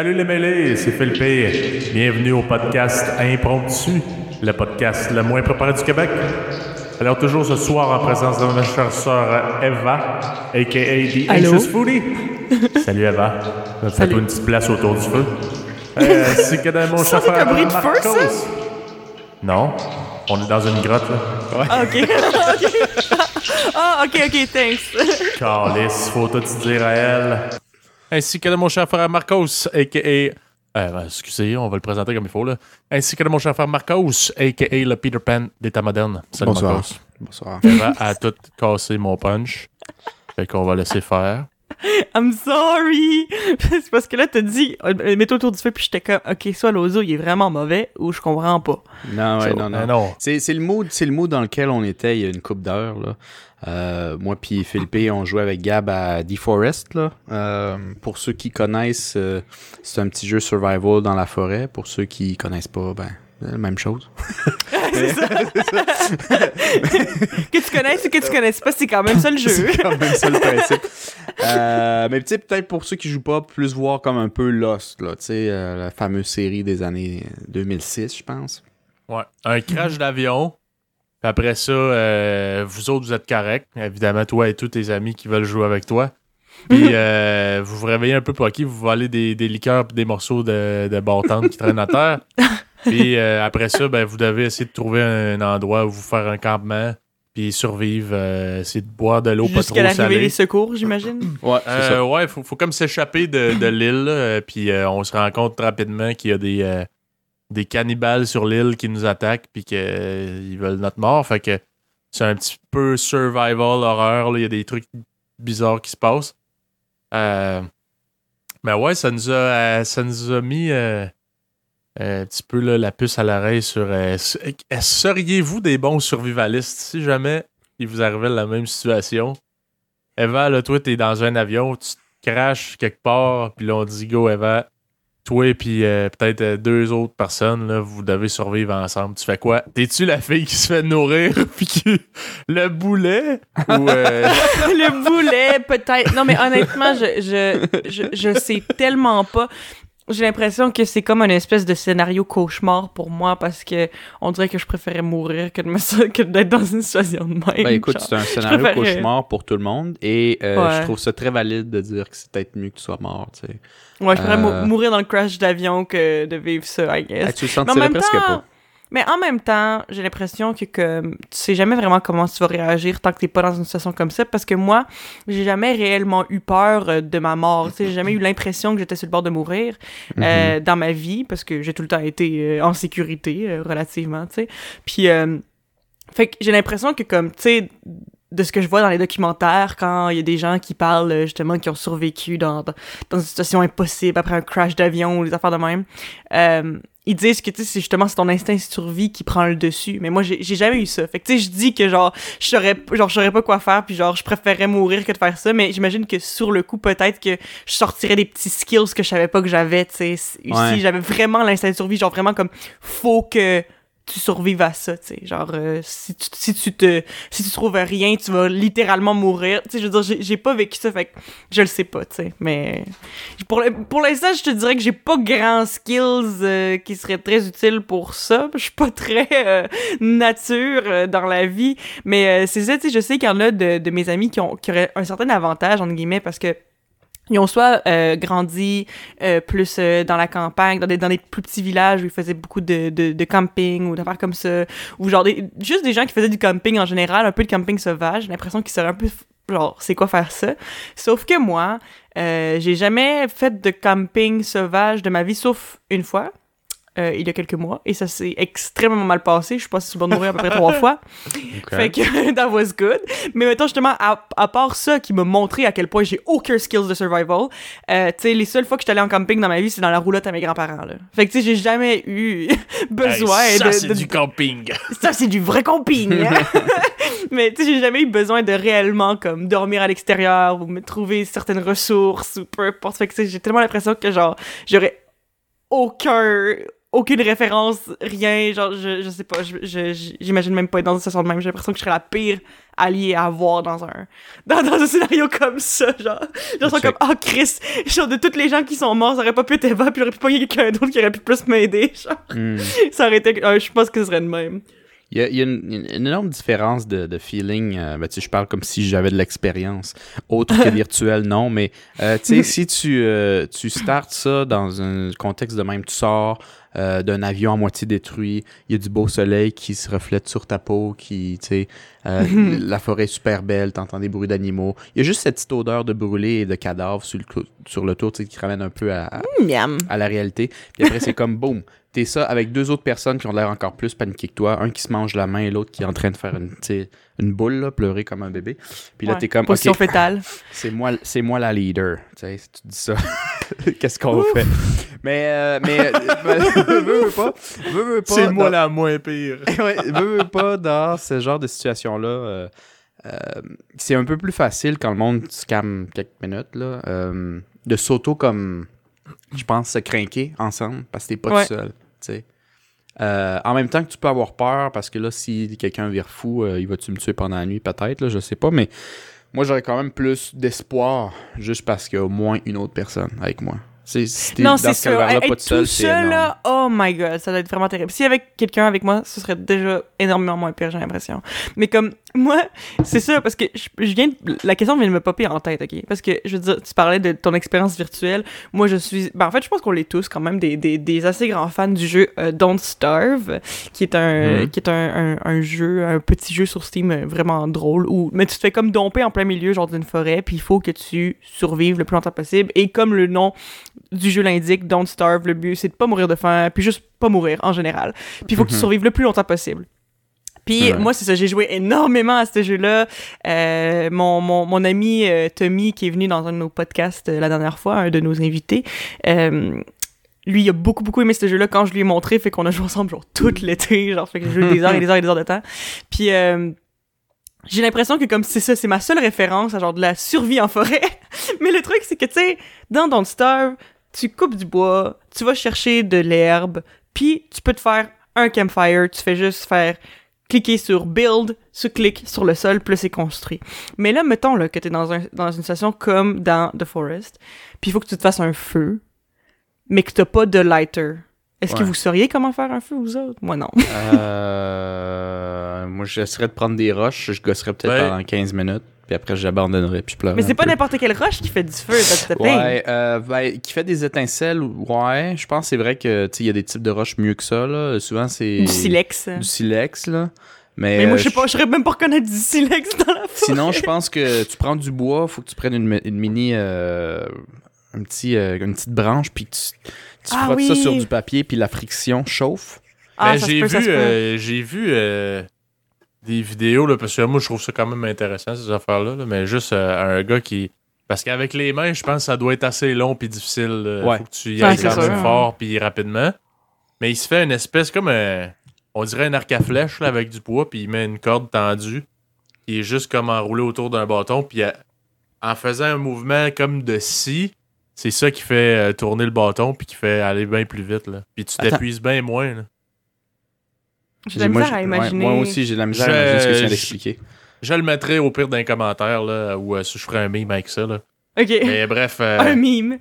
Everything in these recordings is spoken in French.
Salut les mêlés, c'est Philippe. Bienvenue au podcast Impromptu, le podcast le moins préparé du Québec. Alors toujours ce soir en présence de ma chère sœur Eva, a.k.a. The Allô? Anxious Foodie. Salut Eva. Fais-toi Salut. une petite place autour du feu. Euh, c'est que dans mon Ça, c'est un bruit de feu, ça? Non, on est dans une grotte là. Ah, ok. Ok. Ah, ok, ok, thanks. Calice, faut tout dire à elle. Ainsi que de mon cher frère Marcos, a.k.a. Euh, excusez, on va le présenter comme il faut, là. Ainsi que de mon cher frère Marcos, a.k.a. le Peter Pan d'état moderne. Salut Bonsoir. Marcos. Bonsoir. Eva a tout cassé mon punch. Fait qu'on va laisser faire. I'm sorry. C'est parce que là, t'as dit, euh, mets-toi autour du feu, puis j'étais comme, ok, soit l'ozo, il est vraiment mauvais, ou je comprends pas. Non, ouais, So, non, non. non. C'est c'est le mood, c'est le mood dans lequel on était il y a une coupe d'heures là. Euh, moi puis Philippe, on jouait avec Gab à Deforest là. Euh, pour ceux qui connaissent, euh, c'est un petit jeu survival dans la forêt. Pour ceux qui connaissent pas, ben la même chose. C'est ça. que tu connaisses ou que tu connaisses pas, c'est quand même ça le jeu. C'est quand même ça le principe. Euh, mais tu sais, peut-être pour ceux qui jouent pas, plus voir comme un peu Lost là, tu sais, euh, la fameuse série des années 2006, je pense. Ouais. Un crash d'avion. Puis après ça, euh, vous autres, vous êtes corrects. Évidemment, toi et tous tes amis qui veulent jouer avec toi. Puis euh, vous vous réveillez un peu poqué, vous volez des, des liqueurs puis des morceaux de, de qui traînent à terre. Puis euh, après ça, ben, vous devez essayer de trouver un endroit où vous faire un campement. Puis survivre, euh, essayer de boire de l'eau pas trop Jusqu'à l'arrivée salée. des secours, j'imagine? Ouais, ça. Euh, ouais, faut, faut comme s'échapper de, de l'île, puis euh, on se rend compte rapidement qu'il y a des, euh, des cannibales sur l'île qui nous attaquent, puis qu'ils veulent notre mort. Fait que c'est un petit peu survival horreur, il y a des trucs bizarres qui se passent. Euh, mais ouais, ça nous a, euh, ça nous a mis euh, un petit peu la puce à l'oreille sur. euh, euh, Seriez-vous des bons survivalistes si jamais il vous arrivait la même situation? Eva, là, toi, t'es dans un avion, tu te craches quelque part, puis là, on dit go, Eva. Toi et puis euh, peut-être euh, deux autres personnes, là, vous devez survivre ensemble. Tu fais quoi? T'es-tu la fille qui se fait nourrir, puis qui... le boulet? Ou. euh, le boulet, peut-être. Non, mais honnêtement, je, je, je, je sais tellement pas. J'ai l'impression que c'est comme une espèce de scénario cauchemar pour moi parce que on dirait que je préférais mourir que de me que d'être dans une situation de même. Ben écoute, c'est un scénario préférais- cauchemar pour tout le monde et euh, Ouais. je trouve ça très valide de dire que c'est peut-être mieux que tu sois mort, tu sais. Ouais, je préfère mou- Euh. mourir dans le crash d'avion que de vivre ça, I guess. Ah, tu le sentirais presque temps, pas. Mais en même temps, j'ai l'impression que comme tu sais jamais vraiment comment tu vas réagir tant que t'es pas dans une situation comme ça parce que moi, j'ai jamais réellement eu peur euh, de ma mort, tu sais, j'ai jamais eu l'impression que j'étais sur le bord de mourir Mhm. euh, dans ma vie parce que j'ai tout le temps été euh, en sécurité euh, relativement, tu sais. Puis euh, fait que j'ai l'impression que comme tu sais de ce que je vois dans les documentaires quand il y a des gens qui parlent justement qui ont survécu dans, dans, dans une situation impossible après un crash d'avion ou des affaires de même euh, ils disent que tu sais c'est justement c'est ton instinct de survie qui prend le dessus. Mais moi j'ai jamais eu ça. Fait que tu sais je dis que genre je saurais genre je saurais pas quoi faire puis genre je préférerais mourir que de faire ça. Mais j'imagine que sur le coup peut-être que je sortirais des petits skills que je savais pas que j'avais tu sais. Si Ouais. j'avais vraiment l'instinct de survie genre vraiment comme faut que tu survives à ça, tu sais. Genre, euh, si, tu, si, tu te, si tu trouves rien, tu vas littéralement mourir. Tu sais, je veux dire, j'ai- pas vécu ça, fait que je le sais pas, tu sais. Mais pour, l'instant, je te dirais que j'ai pas grand skills euh, qui seraient très utiles pour ça. Je suis pas très euh, nature dans la vie. Mais c'est ça, tu sais, je sais qu'il y en a de, de mes amis qui, ont, qui auraient un certain avantage, entre guillemets, parce que ils ont soit euh, grandi euh, plus euh, dans la campagne, dans des, dans des plus petits villages où ils faisaient beaucoup de, de, de camping ou d'affaires comme ça, ou genre des, juste des gens qui faisaient du camping en général, un peu de camping sauvage. J'ai l'impression qu'ils sauraient un peu genre c'est quoi faire ça. Sauf que moi, euh, j'ai jamais fait de camping sauvage de ma vie, sauf une fois. Euh, il y a quelques mois, et ça s'est extrêmement mal passé. Je suis passée sur le bord de mourir à peu près trois fois. Ok. Fait que that was good. Mais mettons justement, à, à part ça qui m'a montré à quel point j'ai aucun skills de survival, euh, tu sais, les seules fois que j'étais allée en camping dans ma vie, c'est dans la roulotte à mes grands-parents, là. Fait que tu sais, j'ai jamais eu besoin hey, ça, de... c'est de- du camping. Ça, c'est du vrai camping! hein. Mais tu sais, j'ai jamais eu besoin de réellement, comme, dormir à l'extérieur ou me trouver certaines ressources ou peu importe. Fait que tu sais, j'ai tellement l'impression que, genre, j'aurais aucun aucune référence, rien, genre, je, je sais pas, je- je- j'imagine même pas être dans une situation de même, j'ai l'impression que je serais la pire alliée à avoir dans un, dans, dans un scénario comme ça, genre, genre, Check. comme, oh Chris, genre, de toutes les gens qui sont morts, ça aurait pas pu être Eva, puis j'aurais pu pogner quelqu'un d'autre qui aurait pu plus m'aider, genre, Hmm. ça aurait été, euh, je pense que ce serait de même. Il y a, il y a une, énorme différence de, de feeling. euh, ben, tu sais, je parle comme si j'avais de l'expérience. Autre que virtuel, non. Mais euh, tu sais, si tu, euh, tu startes ça dans un contexte de même, tu sors euh, d'un avion à moitié détruit, il y a du beau soleil qui se reflète sur ta peau, qui, tu sais, euh, la forêt est super belle, t'entends des bruits d'animaux. Il y a juste cette petite odeur de brûlé et de cadavre sur le, sur le tour, tu sais, qui ramène un peu à, à- Miam. à la réalité. Puis après, c'est comme boum. T'es ça avec deux autres personnes qui ont l'air encore plus paniquées que toi. Un qui se mange la main et l'autre qui est en train de faire une, une boule, là, pleurer comme un bébé. Puis là, Ouais, t'es comme, Position OK, fétale. c'est moi, c'est moi la leader. Tu sais, si tu dis ça, qu'est-ce qu'on fait? Mais, euh, mais, veux, veux pas, veux, veux pas. C'est moi dans- la moins pire. ouais, veux, veux pas dans ce genre de situation-là. euh, euh, c'est un peu plus facile quand le monde se calme quelques minutes, là, euh, de s'auto comme, je pense, se craquer ensemble parce que t'es pas Ouais. tout seul. Euh, en même temps que tu peux avoir peur parce que là, si quelqu'un vire fou, euh, il va-tu me tuer pendant la nuit, peut-être, là, je sais pas, mais moi j'aurais quand même plus d'espoir juste parce qu'il y a au moins une autre personne avec moi. C'est, si t'es Non, c'est ce sûr. Être pas tout seul, seul, là, oh my god, ça doit être vraiment terrible. S'il y avait quelqu'un avec moi, ce serait déjà énormément moins pire, j'ai l'impression. Mais comme, moi, c'est ça, parce que je, je viens de- la question vient de me popper en tête, ok? Parce que, je veux dire, tu parlais de ton expérience virtuelle. Moi, je suis, ben, en fait, je pense qu'on est tous quand même des, des, des assez grands fans du jeu euh, Don't Starve, qui est un, Mhm. qui est un, un, un jeu, un petit jeu sur Steam euh, vraiment drôle, où, mais tu te fais comme domper en plein milieu, genre d'une forêt, puis il faut que tu survives le plus longtemps possible. Et comme le nom du jeu l'indique, Don't Starve, le but c'est de pas mourir de faim, puis juste pas mourir en général. Puis il faut que tu Mhm. survives le plus longtemps possible. Puis Ouais. moi, c'est ça, j'ai joué énormément à ce jeu-là. Euh, mon, mon, mon ami euh, Tommy, qui est venu dans un de nos podcasts euh, la dernière fois, un de nos invités, lui, il a beaucoup, beaucoup aimé ce jeu-là quand je lui ai montré, fait qu'on a joué ensemble genre tout l'été, genre fait que j'ai joué des heures et des heures et des heures de temps. Puis j'ai l'impression que comme c'est ça, c'est ma seule référence à genre de la survie en forêt. Mais le truc, c'est que tu sais, dans Don't Starve, tu coupes du bois, tu vas chercher de l'herbe, puis tu peux te faire un campfire, tu fais juste faire cliquer sur build, tu cliques sur le sol, puis là, c'est construit. Mais là, mettons là, que t'es dans, un, dans une situation comme dans The Forest, puis il faut que tu te fasses un feu, mais que t'as pas de lighter. Est-ce que vous sauriez comment faire un feu, vous autres? Moi, non. Euh, moi, j'essaierais de prendre des roches, je gosserais peut-être Ouais. pendant 15 minutes, puis après, j'abandonnerais, puis je. Mais c'est pas n'importe quelle roche qui fait du feu, the thing. Ouais, euh, ben, qui fait des étincelles, ouais. Je pense que c'est vrai que, il y a des types de roches mieux que ça, là. Souvent, c'est... Du silex. Du silex, là. Mais, Mais moi, euh, je sais pas, je saurais même pas reconnaître du silex dans la forêt. Sinon, je pense que tu prends du bois, faut que tu prennes une, mi- une mini... euh, un petit, euh, une petite branche, puis tu, tu Ah frottes ça sur du papier, puis la friction chauffe. Ah, Ben, ça j'ai ça vu, euh, j'ai vu euh, des vidéos, là, parce que moi, je trouve ça quand même intéressant, ces affaires-là, là, mais juste euh, un gars qui... Parce qu'avec les mains, je pense que ça doit être assez long puis difficile. là. Ouais. Faut que tu y Ouais, ailles c'est quand même sûr. fort puis rapidement. Mais il se fait une espèce comme un... On dirait un arc à flèche là, avec du bois, puis il met une corde tendue qui est juste comme enroulée autour d'un bâton, puis euh, en faisant un mouvement comme de scie, c'est ça qui fait euh, tourner le bâton puis qui fait aller bien plus vite. Là. Puis tu t'épuises bien moins. Là. J'ai de la Moi, misère à j'ai- ouais, imaginer. moi aussi, j'ai de la misère à Je- imaginer ce que tu viens je- d'expliquer. Je le mettrai au pire d'un commentaire, là, ou euh, si je ferai un meme avec ça. Là. Ok. Mais bref, euh, Un mime.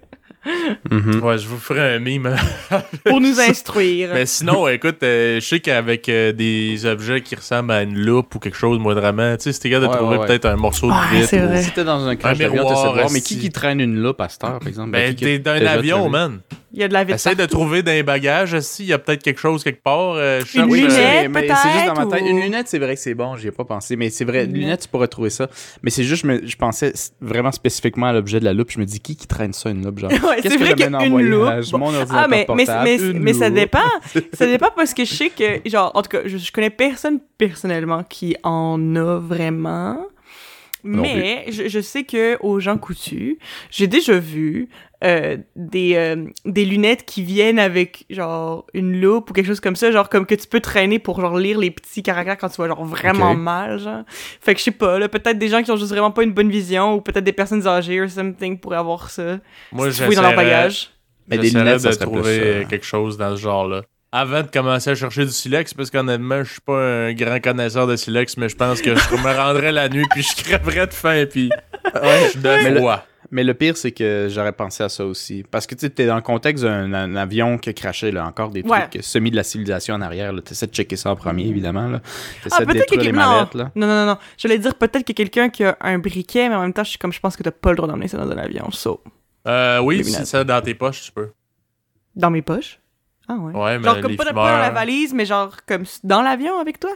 Mhm. ouais, je vous ferai un meme. Pour nous instruire. Mais sinon, écoute, euh, je sais qu'avec euh, des objets qui ressemblent à une loupe ou quelque chose, moindrement, tu sais, si t'es capable de Ouais, trouver ouais, ouais. peut-être un morceau de vitre. c'est ou- vrai. Si t'es dans un crash Un d'avion, t'essaies de voir, mais qui qui traîne une loupe à cette heure, par exemple? Ben, Qui qui- t'es dans un avion, man. Il y a de la vitre. Essaye de trouver dans les bagages, s'il y a peut-être quelque chose quelque part. euh, Une Oui, euh, mais- lunette, mais c'est juste dans ma peut-être, tête. ou- Une lunette, c'est vrai que c'est bon, j'y ai pas pensé. Mais c'est vrai, Une une lunette. lunette, tu pourrais trouver ça. Mais c'est juste, je, me- je pensais vraiment spécifiquement à l'objet de la loupe. Je me dis, qui qui traîne ça, une loupe? Genre, Ouais, qu'est-ce c'est que j'amène en qu'une voyage? loupe. Mon Ah, ordinateur mais, mais, portable, mais, une mais ça dépend. ça dépend parce que je sais que, genre, en tout cas, je, je connais personne personnellement qui en a vraiment. Non Mais je, je sais que aux gens coutus, j'ai déjà vu euh, des, euh, des lunettes qui viennent avec genre une loupe ou quelque chose comme ça, genre comme que tu peux traîner pour genre lire les petits caractères quand tu vois genre vraiment mal, genre. Fait que je sais pas, là, peut-être des gens qui ont juste vraiment pas une bonne vision ou peut-être des personnes âgées ou something pourraient avoir ça. Moi, si dans leur j'essaierais- bagage. Mais des lunettes, de trouver plus, euh, quelque chose dans ce genre-là. avant de commencer à chercher du silex, parce qu'honnêtement, je suis pas un grand connaisseur de silex, mais je pense que je me rendrais la nuit, puis je crèverais de faim, puis je suis Mais de. Mais le pire, c'est que j'aurais pensé à ça aussi. Parce que tu sais, t'es dans le contexte d'un un avion qui a craché, là, encore des Ouais. trucs semi de la civilisation en arrière. là. T'essaies de checker ça en premier, évidemment. Là. T'essaies Ah, de peut-être que détruire les quelqu'un. Non. mallettes. Là. non, non, non, non. J'allais dire peut-être que quelqu'un qui a un briquet, mais en même temps, je suis comme je pense que t'as pas le droit d'emmener ça dans un avion. So, Euh, oui, si ça dans tes poches, tu peux. dans mes poches? Ah ouais. Ouais, mais genre comme les pas, de- pas fumeurs- dans la valise, mais genre comme dans l'avion avec toi?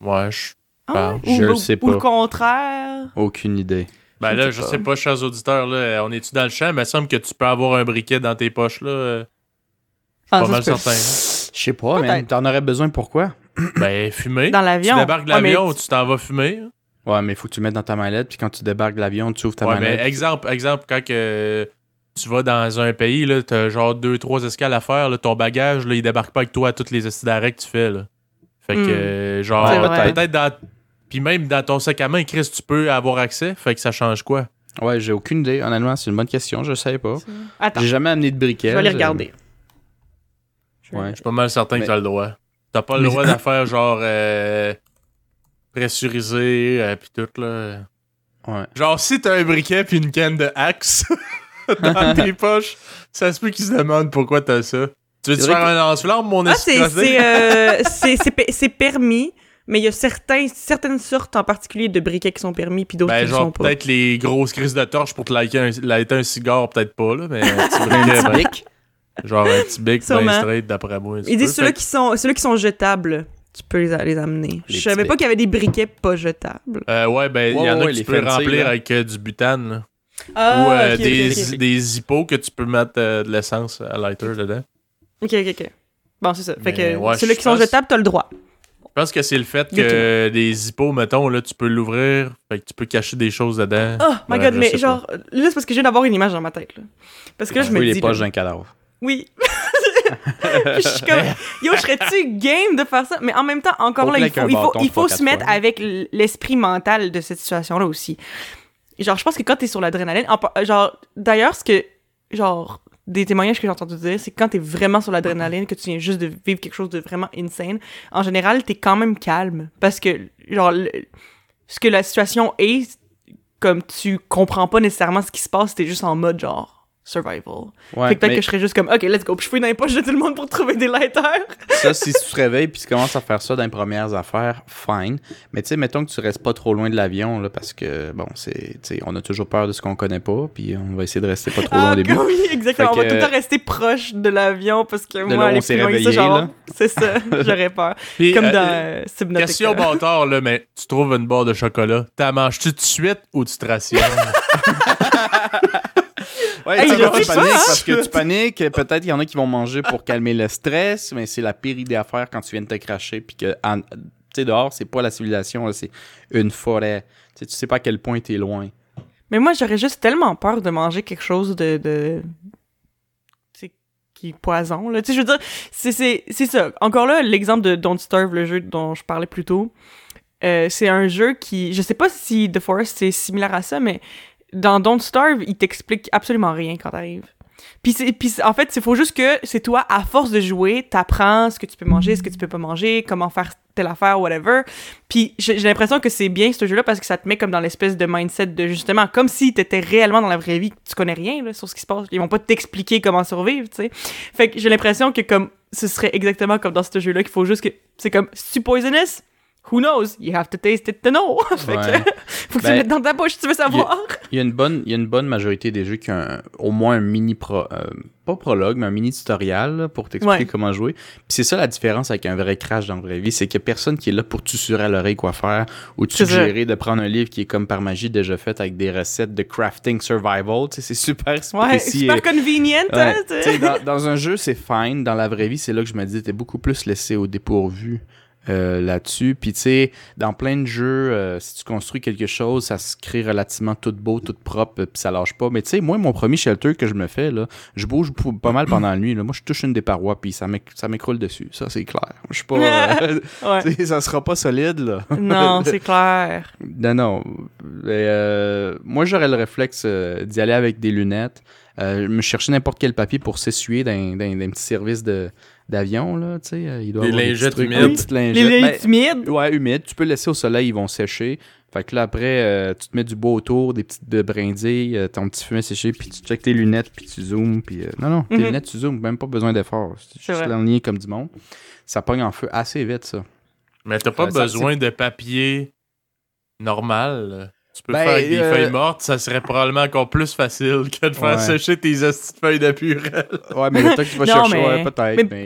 Ouais, je... Ah ouais? je ou, le ou- sais ou le pas. contraire? Aucune idée. Ben là, je sais pas, chers auditeurs, là, on est-tu dans le champ? Mais il me semble que tu peux avoir un briquet dans tes poches, là. euh, Ah, pas mal certain. Je sais pas, mais t'en aurais besoin pourquoi? Ben, fumer. Dans Tu l'avion. débarques de mais- l'avion, tu t'en vas fumer. Ouais, mais faut que tu le mettes dans ta mallette, puis quand tu débarques de l'avion, tu ouvres ta Ouais, mallette. mais exemple, exemple, quand que tu vas dans un pays, là, t'as genre deux, trois escales à faire, là, ton bagage, là, il débarque pas avec toi à toutes les d'arrêt que tu fais, là. Fait que, Hmm. genre, peut-être dans. Puis même dans ton sac à main, Chris, tu peux avoir accès. Fait que ça change quoi? Ouais, j'ai aucune idée. Honnêtement, c'est une bonne question. Je savais pas. Attends, J'ai jamais amené de briquet. je vais aller je- regarder. Ouais. Je suis pas mal certain Mais- que t'as le droit. T'as pas le Mais- droit de faire genre euh, pressurisé euh, pis tout là. Ouais. Genre si t'as un briquet puis une canne de Axe dans tes poches, ça se peut qu'ils se demandent pourquoi t'as ça. Tu veux-tu faire un lance-flamme, mon Ah, c'est euh, permis, mais il y a certains, certaines sortes en particulier de briquets qui sont permis, puis d'autres Ben, qui ne sont pas. peut-être les grosses crises de torche pour te lighter un, lighter un cigare, peut-être pas, là, mais un petit Un briquet, petit ben, genre un petit bic bien straight, d'après moi. Ils disent ceux-là Fait qui, sont, ceux qui sont jetables, tu peux les, les amener. Les Je savais pas qu'il y avait des briquets pas jetables. Euh, ouais, ben, il y en a ouais, que tu les peux remplir là. avec euh, du butane, là. Ah, Ou euh, des, des hippos que tu peux mettre euh, de l'essence à lighter dedans. Ok, ok, ok. Bon, c'est ça. Fait Mais que ouais, ceux-là qui sont jetables, t'as le droit. Je pense que c'est le fait que des hippos, mettons, là, tu peux l'ouvrir, fait que tu peux cacher des choses dedans. Oh my Ouais, god, mais genre, là, c'est parce que je viens d'avoir une image dans ma tête, là. Parce que là, je me Oui, dis. les poches d'un cadavre. Oui. Puis je suis comme, yo, je serais-tu game de faire ça? Mais en même temps, encore là, il faut, il faut, il faut se mettre fois. avec l'esprit mental de cette situation-là aussi. Genre, je pense que quand t'es sur l'adrénaline, genre, d'ailleurs, ce que, genre, des témoignages que j'ai entendu dire, c'est quand t'es vraiment sur l'adrénaline, que tu viens juste de vivre quelque chose de vraiment insane, en général, t'es quand même calme. Parce que, genre, ce que la situation est, comme tu comprends pas nécessairement ce qui se passe, t'es juste en mode, genre, survival. Ouais, fait que peut-être mais que je serais juste comme, ok, let's go. Puis je fouille dans les poches de tout le monde pour trouver des lighters. ça, si tu te réveilles puis tu commences à faire ça dans les premières affaires, fine. Mais tu sais, mettons que tu restes pas trop loin de l'avion, là, parce que, bon, c'est, tu sais, on a toujours peur de ce qu'on connaît pas, puis on va essayer de rester pas trop loin Ah, au début. oui, exactement. Fait on va tout le temps rester proche de l'avion parce que là moi, aller plus loin que ça, genre, c'est ça, j'aurais peur. Puis, Comme euh, dans euh, Subnautica. Question bâtard, là, mais tu trouves une barre de chocolat. T'as manges-tu tout de suite ou tu te rationnes? Ouais, Hey, tu sais, tu paniques parce que tu paniques, peut-être qu'il y en a qui vont manger pour calmer le stress, mais c'est la pire idée à faire quand tu viens de te cracher, puis que, tu sais, dehors, c'est pas la civilisation, c'est une forêt. Tu sais, tu sais pas à quel point t'es loin. Mais moi, j'aurais juste tellement peur de manger quelque chose de. de... tu sais, qui est poison, là. Tu sais, je veux dire, c'est- c'est c'est ça. Encore là, l'exemple de Don't Starve, le jeu dont je parlais plus tôt, euh, c'est un jeu qui. Je sais pas si The Forest c'est similaire à ça, mais dans Don't Starve, il t'explique absolument rien quand t'arrives. Puis, puis en fait, il faut juste que c'est toi, à force de jouer, t'apprends ce que tu peux manger, ce que tu peux pas manger, comment faire telle affaire, whatever. Puis j'ai l'impression que c'est bien ce jeu-là parce que ça te met comme dans l'espèce de mindset de justement, comme si t'étais réellement dans la vraie vie, tu connais rien là, sur ce qui se passe. Ils vont pas t'expliquer comment survivre, tu sais. Fait que j'ai l'impression que comme ce serait exactement comme dans ce jeu-là qu'il faut juste que c'est comme si tu poisonous, who knows? You have to taste it to know. fait Ouais. que faut que tu Ben, le mettes dans ta bouche si tu veux savoir. Il y a une bonne, il y a une bonne majorité des jeux qui ont un- au moins un mini pro, euh, pas prologue, mais un mini tutoriel là, pour t'expliquer Ouais. comment jouer. Puis c'est ça la différence avec un vrai crash dans la vraie vie, c'est qu'il y a personne qui est là pour te susurrer à l'oreille quoi faire ou te suggérer de prendre un livre qui est comme par magie déjà fait avec des recettes de crafting survival. C'est super Ouais, super convenient, Ouais, hein, dans, dans un jeu, c'est fine. Dans la vraie vie, c'est là que je me dis, t'es beaucoup plus laissé au dépourvu euh, là-dessus. Puis tu sais, dans plein de jeux, euh, si tu construis quelque chose, ça se crée relativement tout beau, tout propre, puis ça lâche pas. Mais tu sais, moi, mon premier shelter que je me fais, là, je bouge pas mal pendant la nuit. Là. Moi, je touche une des parois, puis ça m'éc- ça m'écroule dessus. Ça, c'est clair. Je suis pas... euh, Ouais. ça sera pas solide, là. Non, c'est clair. Non, non. Euh, moi, j'aurais le réflexe d'y aller avec des lunettes. Euh, me chercher n'importe quel papier pour s'essuyer d'un, petit service de, d'avion, là, tu sais. euh, Il doit Des avoir lingettes humides. lingettes. Les Ben, laits humides. Ouais, humide. Tu peux le laisser au soleil, ils vont sécher. Fait que là, après, euh, tu te mets du beau autour, des petites de brindilles, euh, ton petit fumet séché, puis tu checkes tes lunettes, puis tu zoomes. Puis, euh, non, non, tes Mhm. lunettes, tu zoomes, même pas besoin d'effort. C'est juste vrai. l'aligner comme du monde. Ça pogne en feu assez vite, ça. Mais t'as pas Euh, ça, besoin de papier normal. Tu peux Ben, faire avec des euh, feuilles mortes, ça serait probablement encore plus facile que de faire Ouais. sécher tes hosties de feuilles de purée. Ouais, mais le temps que tu vas Non, chercher, mais- ouais, peut-être. mais- Mais,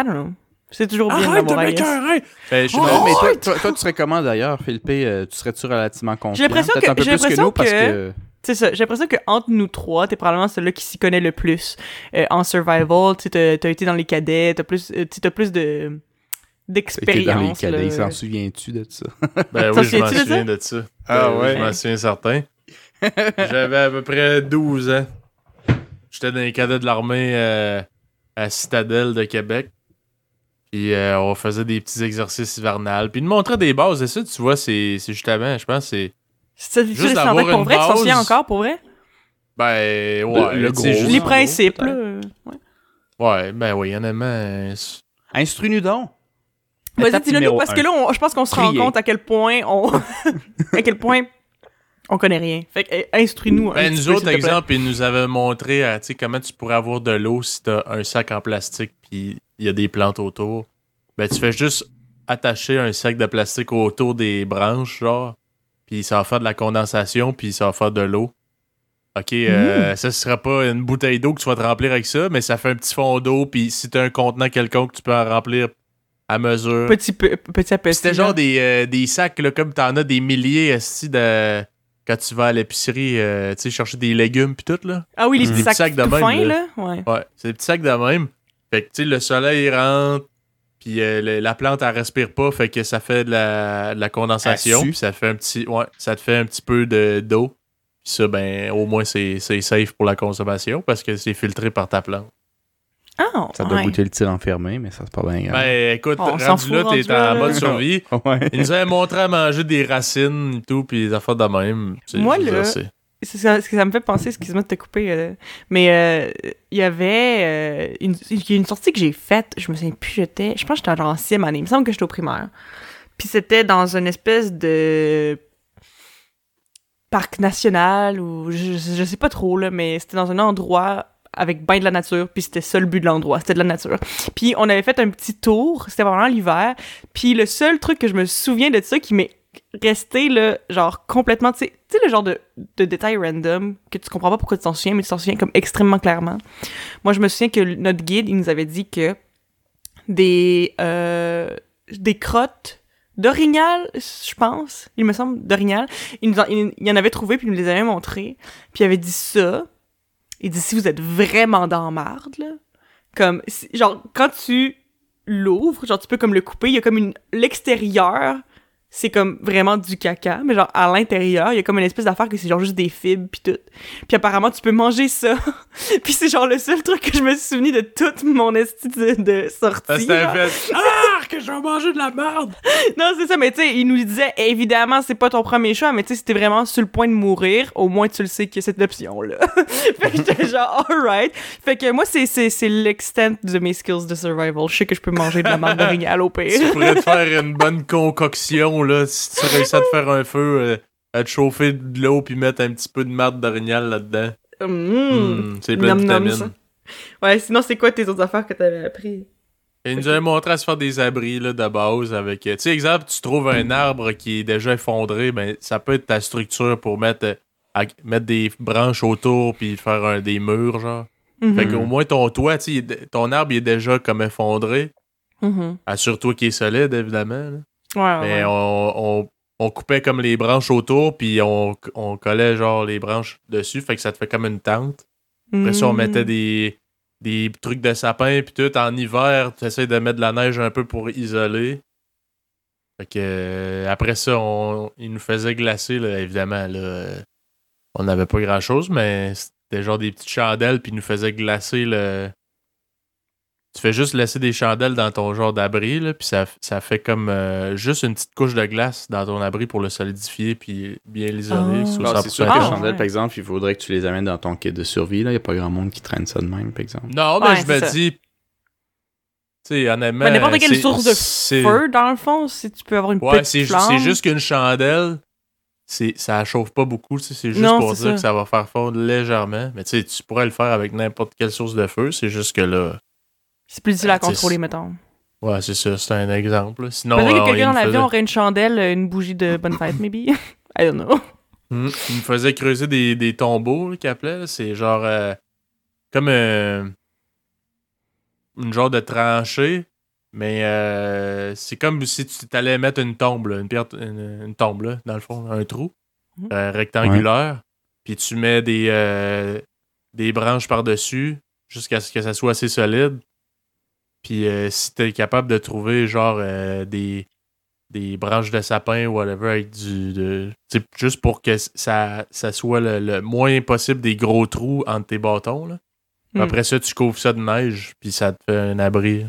I don't know. C'est toujours bien Arrête de m'écœurer! Ben, me- mais toi, toi, toi, tu serais comment d'ailleurs, Philippe? Euh, tu serais-tu relativement confiant? l'impression Peut-être que- un peu j'ai plus que l'impression nous parce que- que. C'est ça. J'ai l'impression qu'entre nous trois, t'es probablement celui qui s'y connaît le plus euh, en survival. Tu t'as t'as été dans les cadets, t'as plus, t'as plus de T'es dans les d'expérience. s'en souviens-tu de ça? Ben oui, je m'en souviens-tu de ça? souviens de ça. Ah Euh, ouais? Je m'en souviens certain. J'avais à peu près 12 ans. J'étais dans les cadets de l'armée euh, à Citadelle de Québec. Puis euh, on faisait des petits exercices hivernales. Puis ils nous montraient des bases. Et ça, tu vois, c'est c'est justement, je pense, c'est. C'est Juste juste d'avoir pour une vrai, tu base. souviens encore pour vrai? Ben, ouais. Le- le tu gros. juste Les principes, là. ouais. Ouais, ben oui, honnêtement. Instruis-nous donc. Vas-y, dis-le parce que là, on- je pense qu'on se rend compte à quel point on. à quel point on connaît rien. Fait que, euh, instruis-nous. un Ben, nous autres, exemple, ils nous avaient montré euh, tu sais, comment tu pourrais avoir de l'eau si t'as un sac en plastique puis il y a des plantes autour. Ben, tu fais juste attacher un sac de plastique autour des branches, genre, puis ça va faire de la condensation, puis ça va faire de l'eau. OK, euh, ça sera pas une bouteille d'eau que tu vas te remplir avec ça, mais ça fait un petit fond d'eau, puis si t'as un contenant quelconque, tu peux en remplir à mesure. Petit, peu, petit à petit. C'était genre des, euh, des sacs, là, comme t'en as des milliers, esti, de... quand tu vas à l'épicerie, euh, tu sais, chercher des légumes pis tout, là. Ah oui, les Des petits sacs, sacs de tout même, là. là. Ouais. Ouais, c'est des petits sacs de même. Fait que, tu sais, le soleil rentre, puis euh, le- la plante, elle respire pas, fait que ça fait de la, de la condensation, ça fait un petit... Ouais, ça te fait un petit peu de- d'eau. Puis ça, ben, au moins, c'est c'est safe pour la consommation, parce que c'est filtré par ta plante. Ah, Ça doit ouais. goûter le tir enfermé, mais ça c'est pas bien grave. Ben, écoute, On s'en rendu fout, là, t'es en mode survie. ouais. Ils nous avaient montré à manger des racines et tout, puis des affaires de même. Moi, là, c'est- ça, ce que ça me fait penser, excuse-moi de te couper, euh, mais euh, il y avait euh, une, il y a une sortie que j'ai faite, je me souviens plus, j'étais, je pense que j'étais en sixième année, il me semble que j'étais au primaire. Puis c'était dans une espèce de parc national ou je, je- je sais pas trop là, mais c'était dans un endroit avec ben de la nature, puis c'était ça le but de l'endroit, c'était de la nature. Puis on avait fait un petit tour, c'était vraiment l'hiver, puis le seul truc que je me souviens de ça qui m'est resté là, genre complètement, tu sais le genre de, de détail random que tu comprends pas pourquoi tu t'en souviens, mais tu t'en souviens comme extrêmement clairement. Moi, je me souviens que notre guide, il nous avait dit que des euh, des crottes d'orignal, je pense, il me semble, d'orignal, il, nous en, il, il en avait trouvé puis il nous les avait montrés, puis il avait dit ça. Il dit si vous êtes vraiment dans marde là, comme genre quand tu l'ouvres, genre tu peux comme le couper, il y a comme une l'extérieur c'est comme vraiment du caca, mais genre à l'intérieur, il y a comme une espèce d'affaire que c'est genre juste des fibres puis tout. Puis apparemment tu peux manger ça. puis c'est genre le seul truc que je me suis souvenu de toute mon esti de, de sortie. Genre. fait. Ah, que je vais manger de la merde! Non, c'est ça, mais tu sais, il nous disait évidemment, c'est pas ton premier choix, mais tu sais, si t'es vraiment sur le point de mourir, au moins tu le sais qu'il y a cette option-là. fait que j'étais genre, alright. Fait que moi, c'est, c'est, c'est l'extent de mes skills de survival. Je sais que je peux manger de la marde d'orignal au Tu pire. pourrais te faire une bonne concoction, là, si tu réussis à te faire un feu, euh, à te chauffer de l'eau puis mettre un petit peu de marde d'orignal là-dedans. Mmh. Hmm, c'est plein de Nom vitamines. Ouais, sinon, c'est quoi tes autres affaires que t'avais appris? Il nous avait montré à se faire des abris là, de base avec. euh, Tu sais, exemple, tu trouves un arbre qui est déjà effondré, ben ça peut être ta structure pour mettre, euh, à- mettre des branches autour puis faire un- des murs, genre. Mhm. Fait qu'au moins ton toit, ton arbre il est déjà comme effondré. Mhm. Assure-toi qu'il est solide, évidemment. là. Ouais, Mais ouais. on, on, on coupait comme les branches autour, puis on, on collait genre les branches dessus, fait que ça te fait comme une tente. Après ça, on Mm. mettait des, des trucs de sapin, puis tout. En hiver, tu essaies de mettre de la neige un peu pour isoler. Fait que, euh, après ça, on, il nous faisait glacer, là, évidemment. Là, euh, on n'avait pas grand-chose, mais c'était genre des petites chandelles, puis il nous faisait glacer le... tu fais juste laisser des chandelles dans ton genre d'abri, là, puis ça, ça fait comme euh, juste une petite couche de glace dans ton abri pour le solidifier puis bien l'isoler. Ah. Ah, 100% c'est sûr que Ah, les chandelles, ouais. par exemple, il faudrait que tu les amènes dans ton kit de survie. Il n'y a pas grand monde qui traîne ça de même, par exemple. Non, mais Ouais, je me ça. dis. Tu sais, honnêtement. Ben, n'importe quelle source de Feu, dans le fond, si tu peux avoir une Ouais, petite flamme. c'est juste qu'une chandelle, c'est ça chauffe pas beaucoup. C'est juste Non, pour dire ça. que ça va faire fondre légèrement. Mais tu sais, tu pourrais le faire avec n'importe quelle source de feu. C'est juste que là. C'est plus difficile à Ben, contrôler, mettons. Ouais, c'est ça. C'est un exemple. Sinon, Peut-être euh, que il quelqu'un dans l'avion faisait- aurait une chandelle, une bougie de bonne fête, maybe. I don't know. Hmm, Il me faisait creuser des, des tombeaux, qu'il appelait. C'est genre. euh, comme euh, une genre de tranchée. Mais euh, c'est comme si tu t'allais mettre une tombe, là, une, pierre, une, une tombe, là, dans le fond, un trou euh, rectangulaire. Puis tu mets des, euh, des branches par-dessus jusqu'à ce que ça soit assez solide. Puis euh, si t'es capable de trouver genre euh, des, des branches de sapin ou whatever avec du. de- tu sais, juste pour que ça, ça soit le, le moins possible des gros trous entre tes bâtons. Là. Hmm. Après ça, tu couvres ça de neige, puis ça te fait un abri.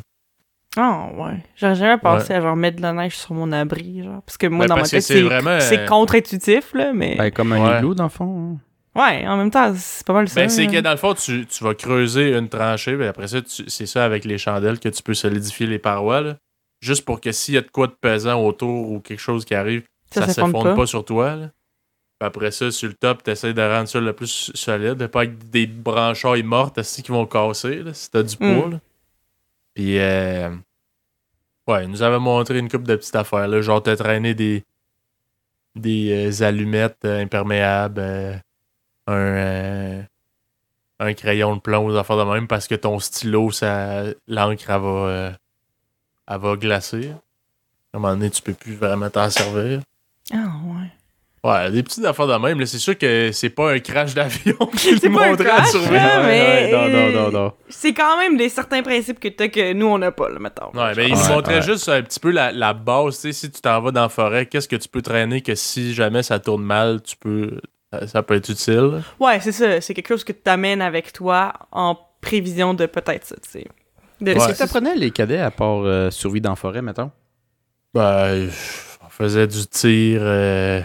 Ah, ouais. J'aurais jamais pensé à genre mettre de la neige sur mon abri, genre. Parce que moi, Ben, dans ma tête, c'est vraiment, euh, contre-intuitif, là, mais. Ben, comme un Ouais. igloo, dans le fond. hein. Ouais, en même temps, c'est pas mal ça. Ben, c'est que dans le fond, tu, tu vas creuser une tranchée, puis après ça, c'est ça avec les chandelles que tu peux solidifier les parois. là. Juste pour que s'il y a de quoi de pesant autour ou quelque chose qui arrive, Ça se s'effondre pas. pas. sur toi. là. Puis après ça, sur le top, tu essaies de rendre ça le plus solide, pas avec des branchailles mortes aussi qui vont casser, là, si t'as du Mm. poids. là. Puis, euh, ouais, il nous avait montré une coupe de petites affaires, là, genre t'as traîné des, des euh, allumettes euh, imperméables, euh, un, euh, un crayon de plomb, des affaires de même, parce que ton stylo, ça l'encre, elle va, euh, elle va glacer. À un moment donné, tu peux plus vraiment t'en servir. Ah, ouais. Ouais, des petites affaires de même. là, C'est sûr que c'est pas un crash d'avion qui un montrait à mais- non, non, non, non. C'est quand même des certains principes que t'as que nous, on n'a pas, là, mettons. Ouais, mais il Ouais, nous montrait ouais. juste un petit peu la, la base. Tu sais, si tu t'en vas dans la forêt, qu'est-ce que tu peux traîner que si jamais ça tourne mal, tu peux. Ça, ça peut être utile. Ouais, c'est ça. C'est quelque chose que tu t'amènes avec toi en prévision de peut-être ça, tu sais. De- Est-ce Ouais. que tu apprenais les cadets à part euh, survie dans la forêt, mettons? Ben, on faisait du tir euh,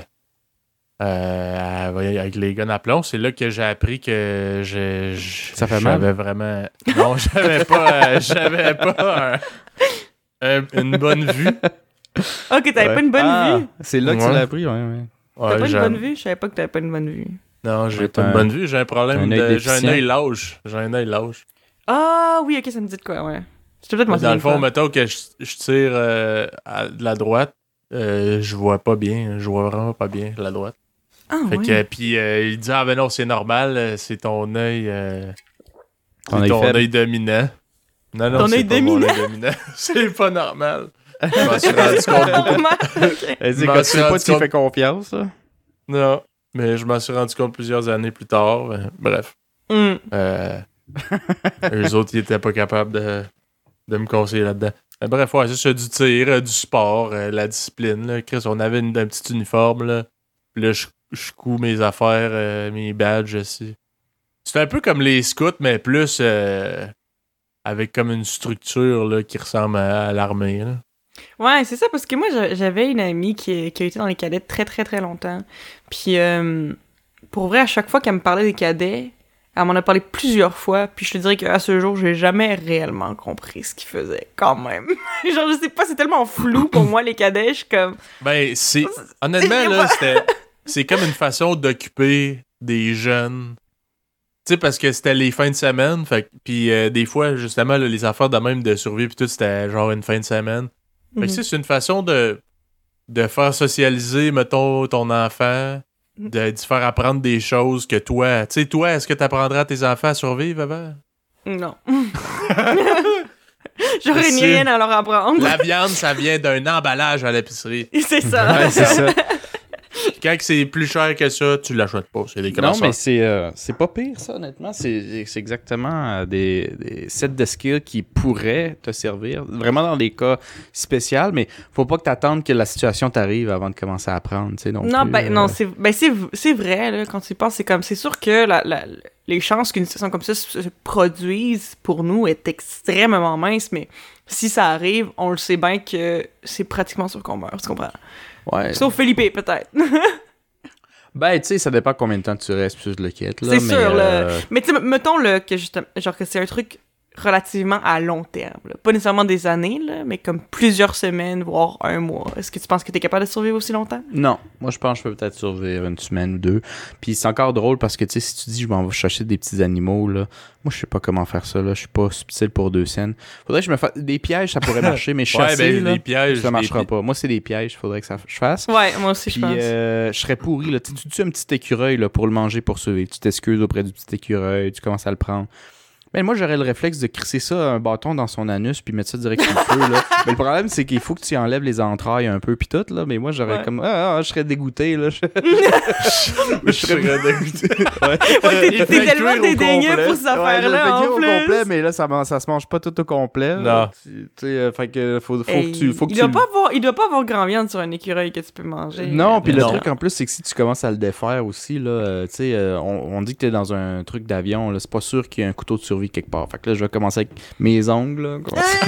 euh, avec les guns à plomb. C'est là que j'ai appris que je, je- Ça fait mal? j'avais vraiment. Non, j'avais pas, euh, j'avais pas un- un- une bonne vue. Ah, que t'avais Ouais. pas une bonne Ah, vue? C'est là que Ouais. tu l'as appris, ouais, ouais. T'as Ouais, pas une bonne vue? Je savais pas que t'avais pas une bonne vue. Non, j'ai pas une un- bonne vue. J'ai un problème. de- J'ai un œil lâche. J'ai un œil lâche. Ah, oui, ok, ça me dit de quoi, ouais. C'était peut-être moi Dans le fond, mettons que je, je tire euh, à de la droite, euh, je vois pas bien. Je vois vraiment pas bien la droite. Ah, Fait ouais. que, puis euh, il dit Ah ben non, c'est normal, c'est ton œil. euh, Ton c'est œil ton faible. œil dominant. Non, non, Ton c'est œil pas mon dominant? œil dominant. c'est pas normal. Je m'en suis rendu compte beaucoup. Ok. Elle dit Je m'en quand tu suis sais pas, tu compte. fais confiance, là. Non, mais je m'en suis rendu compte plusieurs années plus tard. Euh, bref. Euh, eux autres, ils étaient pas capables de, de me conseiller là-dedans. Euh, bref, ouais, c'est du tir, euh, du sport, euh, la discipline. Là. Chris, on avait une- un petit uniforme, là. Puis là, je, je couds mes affaires, euh, mes badges aussi. C'est un peu comme les scouts, mais plus euh, avec comme une structure là, qui ressemble à, à l'armée. Ouais, c'est ça, parce que moi, j'a- j'avais une amie qui, qui a été dans les cadets très, très, très longtemps. Puis, euh, pour vrai, à chaque fois qu'elle me parlait des cadets, elle m'en a parlé plusieurs fois, puis je te dirais qu'à ce jour, j'ai jamais réellement compris ce qu'ils faisaient, quand même. Genre, je sais pas, c'est tellement flou pour moi, les cadets, je suis comme... Ben, c'est. Honnêtement, là, c'était. C'est comme une façon d'occuper des jeunes. Tu sais, parce que c'était les fins de semaine. Fait puis euh, des fois, justement, là, les affaires de même de survie, puis tout, c'était genre une fin de semaine. Mhm. tu sais, c'est une façon de, de faire socialiser, mettons, ton enfant, de, d'y faire apprendre des choses que toi. Tu sais, toi, est-ce que tu apprendras à tes enfants à survivre avant? Non. J'aurais ni rien à leur apprendre. La viande, ça vient d'un emballage à l'épicerie. C'est ça. Ouais, c'est ça. Quand c'est plus cher que ça, tu l'achètes pas. C'est des Non, mais c'est euh, c'est pas pire, ça, honnêtement. C'est c'est exactement euh, des, des sets de skills qui pourraient te servir. Vraiment dans des cas spéciaux, mais faut pas que tu attendes que la situation t'arrive avant de commencer à apprendre. non, Non, plus, ben, euh, non, c'est ben, c'est c'est vrai, là, quand tu y penses, c'est comme, c'est sûr que la, la- les chances qu'une situation comme ça se se produise pour nous est extrêmement mince, mais si ça arrive, on le sait bien que c'est pratiquement sûr qu'on meurt, tu comprends? Ouais. Sauf Philippe, peut-être. Ben, tu sais, ça dépend combien de temps tu restes plus le quête. là, C'est sûr, là. euh, mais tu sais, mettons, là, que justement, genre que c'est un truc relativement à long terme, là. Pas nécessairement des années, là, mais comme plusieurs semaines, voire un mois. Est-ce que tu penses que t'es capable de survivre aussi longtemps? Non, moi je pense que je peux peut-être survivre une semaine ou deux. Puis c'est encore drôle parce que tu sais, si tu dis je m'en vais chercher des petits animaux, là, moi je sais pas comment faire ça, là. Je suis pas subtil pour deux scènes. Faudrait que je me fasse. Des pièges, ça pourrait marcher, mais Ouais, chasser, ben, là, les pièges. ça marchera pas. Moi c'est des pièges, faudrait que ça, je fasse. Ouais, moi aussi, je pense. euh, je serais pourri, là. Tu tu tues un petit écureuil là, pour le manger, pour survivre. Tu t'excuses auprès du petit écureuil, tu commences à le prendre. Mais moi, j'aurais le réflexe de crisser ça, un bâton dans son anus, puis mettre ça direct sur le feu, là. Mais le problème, c'est qu'il faut que tu enlèves les entrailles un peu, puis tout, là. Mais moi, j'aurais Ouais. comme. Ah, ah, je serais dégoûté, là. Je serais dégoûté. Ouais, t'es- tellement dédaigneux pour cette Ouais, je le affaire-là, fais en cuire au plus. complet, mais là, ça, ça se mange pas tout au complet. là. Non. Tu tu sais, euh, fait que faut, faut Hey, que tu. Faut que il, tu doit pas avoir, il doit pas avoir grand viande sur un écureuil que tu peux manger. Non, puis le Non. truc en plus, c'est que si tu commences à le défaire aussi, là, euh, tu sais, euh, on, on dit que t'es dans un truc d'avion, là, c'est pas sûr qu'il y ait un couteau de survie quelque part. Fait que là, je vais commencer avec mes ongles, là, commencer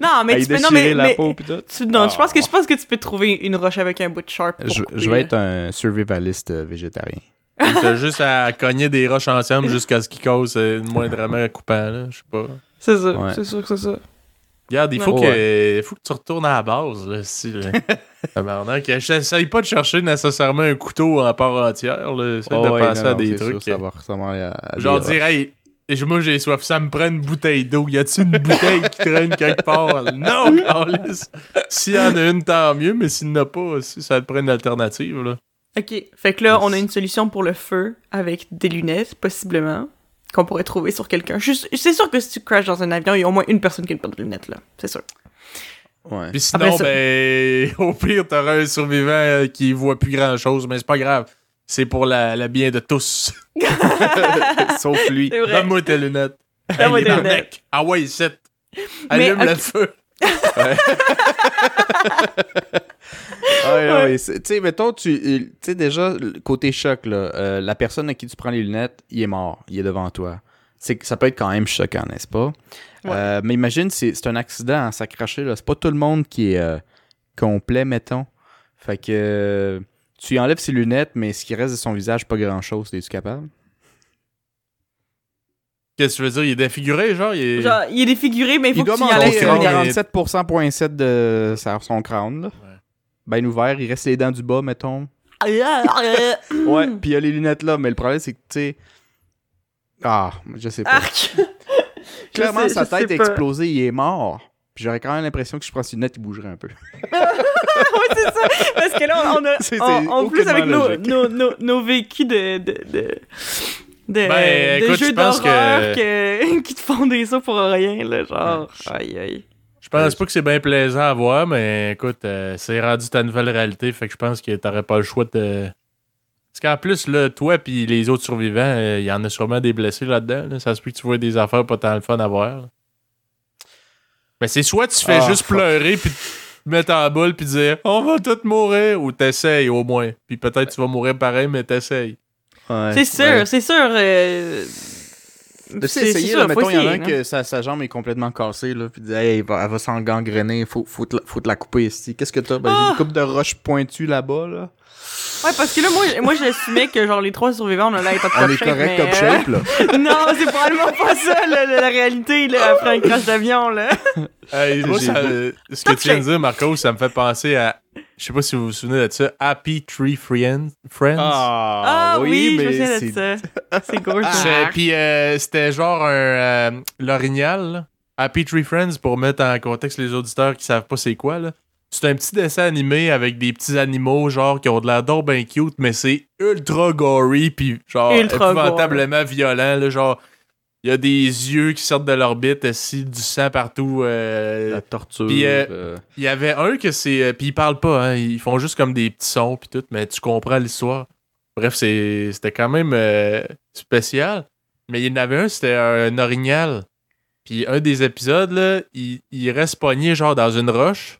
non, mais tu peux. Non, mais. la mais- peau pis tout. tu- non, je pense que je pense que tu peux trouver une roche avec un bout de sharp. pour Je, vais être un survivaliste euh, végétarien. T'as juste à cogner des roches ensemble jusqu'à ce qu'ils causent euh, moindrement coupant, là. Je sais pas. C'est ça, Ouais. c'est sûr que c'est ça. Regarde, il faut, que, il faut que tu retournes à la base, là, si, là. J'essaye pas de chercher nécessairement un couteau en part entière, là. Oh, de ouais, non, à des trucs. sûr, ça va ressembler à, à Genre dire, hey, et moi j'ai soif, ça me prend une bouteille d'eau. Y a-tu une bouteille qui traîne quelque part? Non. S'il y en a une, tant mieux, mais s'il n'y en a pas, si ça te prend une alternative, là. Ok, fait que là, on a une solution pour le feu avec des lunettes, possiblement, qu'on pourrait trouver sur quelqu'un. C'est sûr que si tu crashes dans un avion, il y a au moins une personne qui a une paire de lunettes, là. C'est sûr. Ouais. Puis sinon, Après ça- ben, au pire, t'auras un survivant euh, qui voit plus grand chose, mais c'est pas grave. C'est pour la, la bien de tous. Sauf lui. Donne-moi tes lunettes. Donne-moi tes lunettes. Ah ouais, ici. Mais, Allume le ok. feu. Ouais, tu sais, mettons, tu tu sais, déjà, côté choc, là, euh, la personne à qui tu prends les lunettes, il est mort, il est devant toi. C'est ça peut être quand même choquant, n'est-ce pas? Ouais. Euh, mais imagine, c'est c'est un accident, hein, ça craché, là. C'est pas tout le monde qui est euh, complet, mettons. Fait que tu enlèves ses lunettes, mais ce qui reste de son visage, pas grand-chose. Es-tu capable? Qu'est-ce que tu veux dire? Il est défiguré, genre? Il est... Genre, il est défiguré, mais il faut Il que tu y euh, il est- 47,7% de son crâne, là. Ouais. Ben ouvert, il reste les dents du bas, mettons. Ouais. Ouais, puis il y a les lunettes là, mais le problème c'est que, tu sais. Ah, je sais pas. Arc! Clairement, sais- sa tête a pas. explosé, il est mort. Puis j'aurais quand même l'impression que je prends ses lunettes, il bougerait un peu. ouais, c'est ça. Parce que là, on a. C'est- En, c'est en plus, avec nos, nos, nos, nos vécus de. de, de... De, Ben, de écoute, jeux je pense d'horreur que- que... qui te font des ça pour rien, là, genre, aïe aïe. Je pense pas que c'est bien plaisant à voir, mais écoute, euh, c'est rendu ta nouvelle réalité, fait que je pense que t'aurais pas le choix de. Parce qu'en plus, là, toi puis les autres survivants, il y en a sûrement des blessés là-dedans. là. Ça se peut que tu vois des affaires pas tant le fun à voir. là. Mais c'est soit tu fais Ah, juste fuck. pleurer puis te mettre en boule puis dire on va tous mourir ou t'essayes au moins. Puis peut-être tu vas mourir pareil, mais t'essayes. Ouais, C'est sûr, ouais. c'est sûr. euh, c'est- essayer, sûr, là, mettons, il y en a un que sa, sa jambe est complètement cassée, là, puis il dit, hey, elle va, elle va s'engangrener, faut, faut, te la, faut te la couper ici. Qu'est-ce que t'as? Ben, j'ai Ah! une coupe de roche pointue là-bas, là. Ouais, parce que là, moi, moi j'assumais que, genre, les trois survivants, on allait être en On top est shape, correct mais, top euh, shape, là. non, c'est probablement pas ça, là, la, la réalité, là, après un crash d'avion, là. Hey, moi, J'ai- ça, euh, ce que tu viens de dire, Marco, ça me fait penser à. Je sais pas si vous vous souvenez de ça. Happy Tree Friends. Friends. Ah, oui, je me souviens de ça. C'est gorgeous. C'est- Puis euh, c'était genre un euh, l'orignal. Happy Tree Friends, pour mettre en contexte les auditeurs qui savent pas c'est quoi. là. C'est un petit dessin animé avec des petits animaux genre qui ont de la dent bien cute, mais c'est ultra gory puis genre Ultra épouvantablement violent. Là, genre, il il y a des yeux qui sortent de l'orbite, assis, du sang partout. euh, La torture. Puis, euh, euh, Il y avait un que c'est. euh, Puis ils parlent pas, hein, ils font juste comme des petits sons, puis tout, mais tu comprends l'histoire. Bref, c'était quand même euh, spécial. Mais il y en avait un, c'était un orignal. Puis un des épisodes, là, il, il reste pogné genre dans une roche.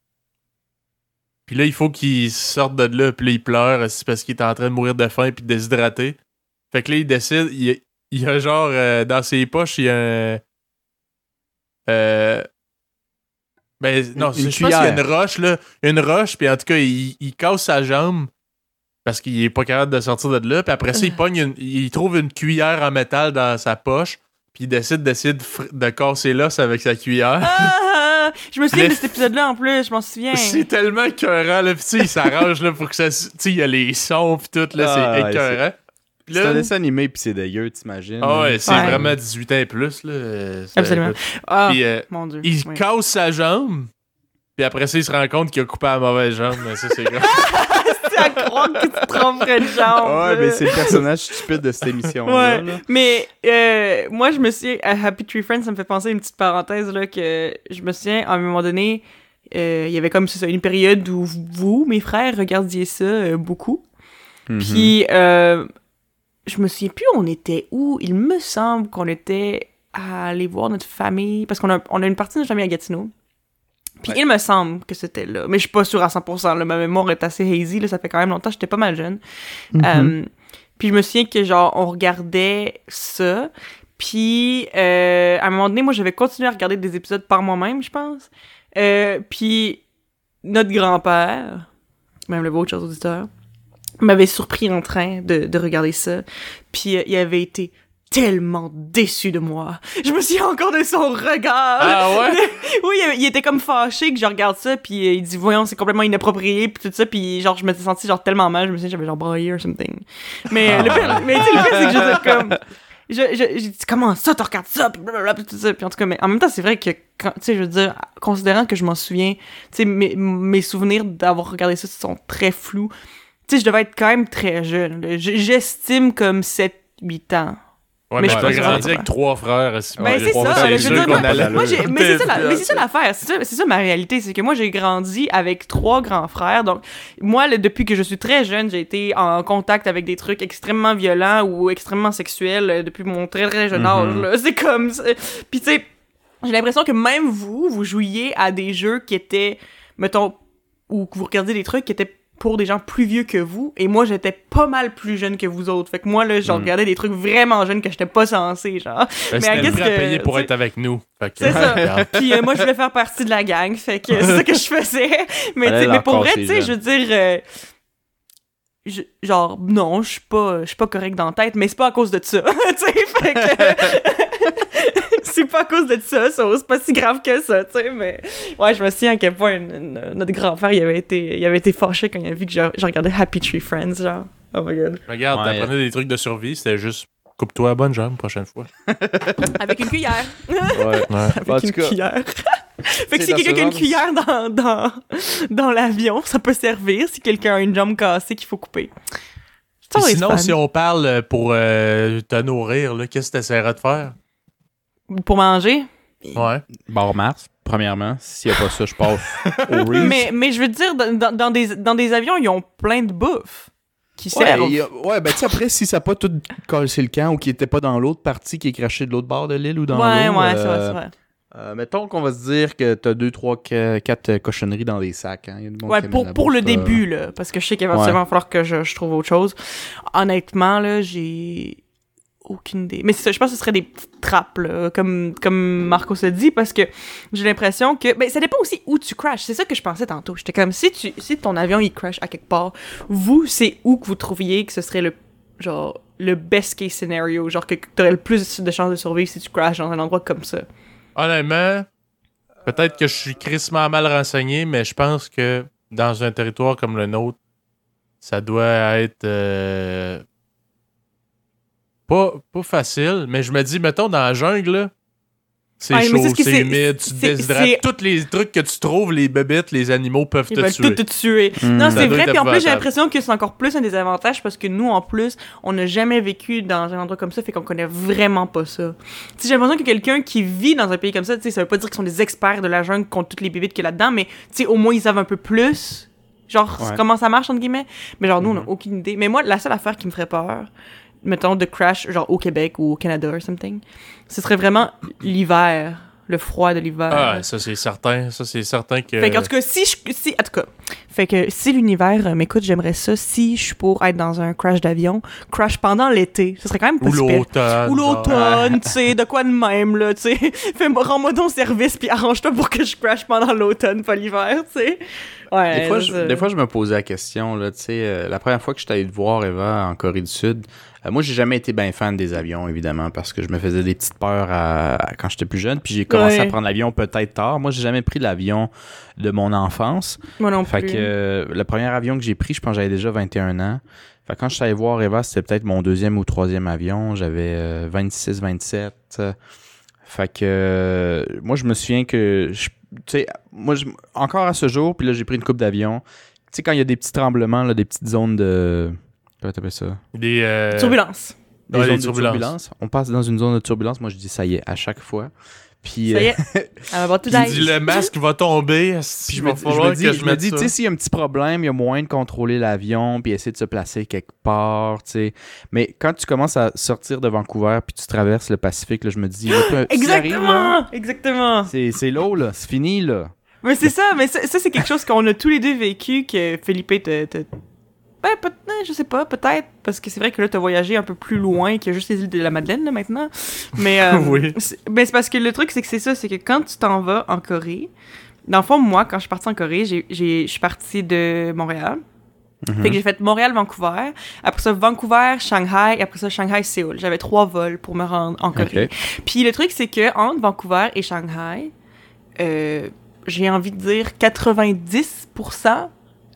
Puis là, il faut qu'il sorte de là, puis là, il pleure c'est parce qu'il est en train de mourir de faim puis de déshydrater. Fait que là, il décide, il, il y a genre euh, dans ses poches, il y a un. Euh, ben, non, Une- c'est- une je pense qu'il y a une roche, là. Une roche, puis en tout cas, il, il casse sa jambe parce qu'il est pas capable de sortir de là. Puis après ça, il pogne une- il trouve une cuillère en métal dans sa poche, puis il décide, décide de, casser l'os avec sa cuillère. Ah! Je me souviens Mais- de cet épisode-là en plus, je m'en souviens. C'est tellement écœurant, là. Puis tu sais, il s'arrange, là, pour que ça. Tu sais, il y a les sons, puis tout, là, Ah, c'est écœurant. Puis C'est un dessin animé, puis c'est dégueu, t'imagines. Ah ouais, c'est Ouais. vraiment 18 ans et plus, là. Absolument. Ah, Puis euh, mon dieu. il oui. casse sa jambe, puis après ça, il se rend compte qu'il a coupé la mauvaise jambe. Mais ça, c'est grave. C'est à croire que tu te tromperais de genre. Ouais, mais c'est le personnage stupide de cette émission-là. Ouais, là. mais euh, moi, je me souviens, à Happy Tree Friends, ça me fait penser à une petite parenthèse, là, que je me souviens, à un moment donné, euh, il y avait comme c'est ça, une période où vous, mes frères, regardiez ça euh, beaucoup. Mhm. Puis, euh, je me souviens plus, on était où. Il me semble qu'on était à aller voir notre famille, parce qu'on a, on a une partie de notre famille à Gatineau. Puis Ouais. il me semble que c'était là. Mais je suis pas sûre à 100%. Là. Ma mémoire est assez hazy. Là. Ça fait quand même longtemps. J'étais pas mal jeune. Mhm. Euh, puis je me souviens que, genre, on regardait ça. Puis, euh, à un moment donné, moi, j'avais continué à regarder des épisodes par moi-même, je pense. Euh, puis, notre grand-père, même le vôtre, chers auditeurs, m'avait surpris en train de, de regarder ça. Puis, euh, il avait été tellement déçu de moi. Je me souviens encore de son regard. ah ouais? Oui, il, il était comme fâché que je regarde ça, puis euh, il dit voyons c'est complètement inapproprié, puis tout ça, puis genre je m'étais senti genre tellement mal, je me suis dit j'avais genre braillé or something. Mais Ah. le pire, mais tu sais le pire c'est que je dis comme je, je, j'ai dit comment ça tu regardes ça puis blablabla puis tout ça puis en tout cas mais en même temps c'est vrai que quand tu sais je veux dire considérant que je m'en souviens tu sais mes, mes souvenirs d'avoir regardé ça sont très flous tu sais je devais être quand même très jeune j'estime comme 7 8 ans Ouais, Mais mais je que grandi avec trois frères. Ben, c'est ça, moi- mais c'est ça, l'affaire. C'est ça, c'est ça ma réalité. C'est que moi, j'ai grandi avec trois grands frères. Donc, moi, le- depuis que je suis très jeune, j'ai été en contact avec des trucs extrêmement violents ou extrêmement sexuels euh, depuis mon très, très jeune âge. Mhm. là. C'est comme. Puis, tu sais, j'ai l'impression que même vous, vous jouiez à des jeux qui étaient, mettons, ou que vous regardiez des trucs qui étaient pour des gens plus vieux que vous, et moi j'étais pas mal plus jeune que vous autres. Fait que moi là, je Mm. regardais des trucs vraiment jeunes que j'étais pas censé, genre. Ben, Mais à que, payer pour être avec nous. Fait que, C'est ça. Puis euh, moi, je voulais faire partie de la gang, fait que c'est ça que je faisais. Mais, tu sais, Fallait mais pour vrai, tu sais, je veux dire, euh, je- genre, non, je suis pas, je suis pas correct dans la tête, mais c'est pas à cause de ça, tu sais, fait que... c'est pas à cause de ça, ça, c'est pas si grave que ça, tu sais, mais... Ouais, je me souviens à quel point une- une- notre grand-père, il avait été, il avait été fâché quand il a vu que je, je regardais Happy Tree Friends, genre. Oh my god. Regarde, Ouais. t'apprenais des trucs de survie, c'était juste coupe-toi la bonne jambe prochaine fois. Avec une cuillère. Ouais. Ouais. Avec En une cas, cuillère. fait que si quelqu'un a une cuillère dans, dans, dans l'avion, ça peut servir si quelqu'un a une jambe cassée qu'il faut couper. Sinon, si on parle pour euh, te nourrir, là, qu'est-ce que t'essaierais de faire? Pour manger? Ouais. Bar Mars, premièrement. S'il n'y a pas ça, je passe au Reese. Mais, mais je veux dire, dans, dans- des, dans des avions, ils ont plein de bouffe qui Ouais, servent. a- ouais, ben tu sais, après, si ça n'a pas tout cassé le camp ou qu'il était pas dans l'autre partie qui est craché de l'autre bord de l'île ou dans ouais, l'eau. ouais, euh, c'est vrai, c'est vrai. euh, mettons qu'on va se dire que t'as deux, trois, qu- quatre cochonneries dans des sacs. Hein. Il y a du monde Ouais, qui pour, pour le euh, début, là, parce que je sais qu'éventuellement, il va falloir que je, je trouve autre chose. Honnêtement, là, j'ai aucune idée. Mais je pense que ce serait des petites trappes, comme, comme Marco se dit, parce que j'ai l'impression que... Ben, ça dépend aussi où tu crashes. C'est ça que je pensais tantôt. J'étais comme, si, tu, si ton avion, il crash à quelque part, vous, c'est où que vous trouviez que ce serait le, genre, le best case scenario, genre que t'aurais le plus de chances de survivre si tu crashes dans un endroit comme ça. Honnêtement, peut-être que je suis crissement mal renseigné, mais je pense que dans un territoire comme le nôtre, ça doit être euh, pas, pas facile. Mais je me dis, mettons, dans la jungle, là, C'est c'est chaud, ce c'est humide, tu te déshydrates. Tous les trucs que tu trouves, les bébêtes, les animaux peuvent Ils te veulent tuer. tout te tuer. Hmm. Non, c'est vrai. Puis en plus, j'ai l'impression que c'est encore plus un désavantage parce que nous, en plus, on n'a jamais vécu dans un endroit comme ça, fait qu'on connaît vraiment pas ça. Tu sais, j'ai l'impression que quelqu'un qui vit dans un pays comme ça, tu sais, ça veut pas dire qu'ils sont des experts de la jungle contre toutes les bébites qu'il y a là-dedans, mais tu sais, au moins, ils savent un peu plus. Genre, Ouais. comment ça marche, entre guillemets. Mais genre, nous, on n'a Mhm. aucune idée. Mais moi, la seule affaire qui me ferait peur, mettons, de crash, genre au Québec ou au Canada or something, ce serait vraiment l'hiver. Le froid de l'hiver. Ah, ça c'est certain. Ça c'est certain que. Fait qu'en tout cas, si je. Si, en tout cas, fait que si l'univers euh, m'écoute, j'aimerais ça. Si je suis pour être dans un crash d'avion, crash pendant l'été, ce serait quand même pas Ou l'automne. Ou l'automne, tu sais, de quoi de même, là, tu sais. Rends-moi ton service, puis arrange-toi pour que je crash pendant l'automne, pas l'hiver, tu sais. Ouais. Des fois, je, des fois, je me posais la question, là, tu sais, euh, la première fois que j'étais allé te voir, Eva, en Corée du Sud, euh, moi, j'ai jamais été bien fan des avions, évidemment, parce que je me faisais des petites peurs à- à- quand j'étais plus jeune, puis j'ai commencé Ouais. à prendre l'avion peut-être tard. Moi, j'ai jamais pris l'avion de mon enfance. Moi non Fait plus. que euh, le premier avion que j'ai pris, je pense que j'avais déjà 21 ans. Fait que quand je suis allé voir Eva, c'était peut-être mon deuxième ou troisième avion. J'avais 26, 27. euh, Fait que euh, moi, je me souviens que, je- tu sais, moi, je- encore à ce jour, puis là, j'ai pris une coupe d'avion. Tu sais, quand il y a des petits tremblements, là, des petites zones de. Comment t'appelles ça? Des. euh, Turbulence. Des Ouais, zones des de turbulences. turbulence. On passe dans une zone de turbulence. Moi, je dis ça y est, à chaque fois. Puis, Ça y euh, est. Puis dit le masque va tomber. Puis je va me, dis- je me dis, que je je me mette dis, ça. tu sais, s'il y a un petit problème, il y a moyen de contrôler l'avion puis essayer de se placer quelque part, tu sais. Mais quand tu commences à sortir de Vancouver puis tu traverses le Pacifique, là, je me dis, là, arrive, Exactement! Exactement! c'est c'est l'eau, là. C'est fini, là. Mais c'est ça, mais ça, ça, c'est quelque chose qu'on a tous les deux vécu, que Felipe te... te... Ben, peut je sais pas, peut-être, parce que c'est vrai que là, t'as voyagé un peu plus loin que juste les îles de la Madeleine, là, maintenant. Mais, euh, Oui. c'est- ben, c'est parce que le truc, c'est que c'est ça, c'est que quand tu t'en vas en Corée, dans le fond, moi, quand je suis partie en Corée, je suis partie de Montréal. Mhm. Fait que j'ai fait Montréal-Vancouver, après ça Vancouver, Shanghai, et après ça Shanghai-Séoul. J'avais trois vols pour me rendre en Corée. Puis le truc, c'est que entre Vancouver et Shanghai, euh, j'ai envie de dire 90%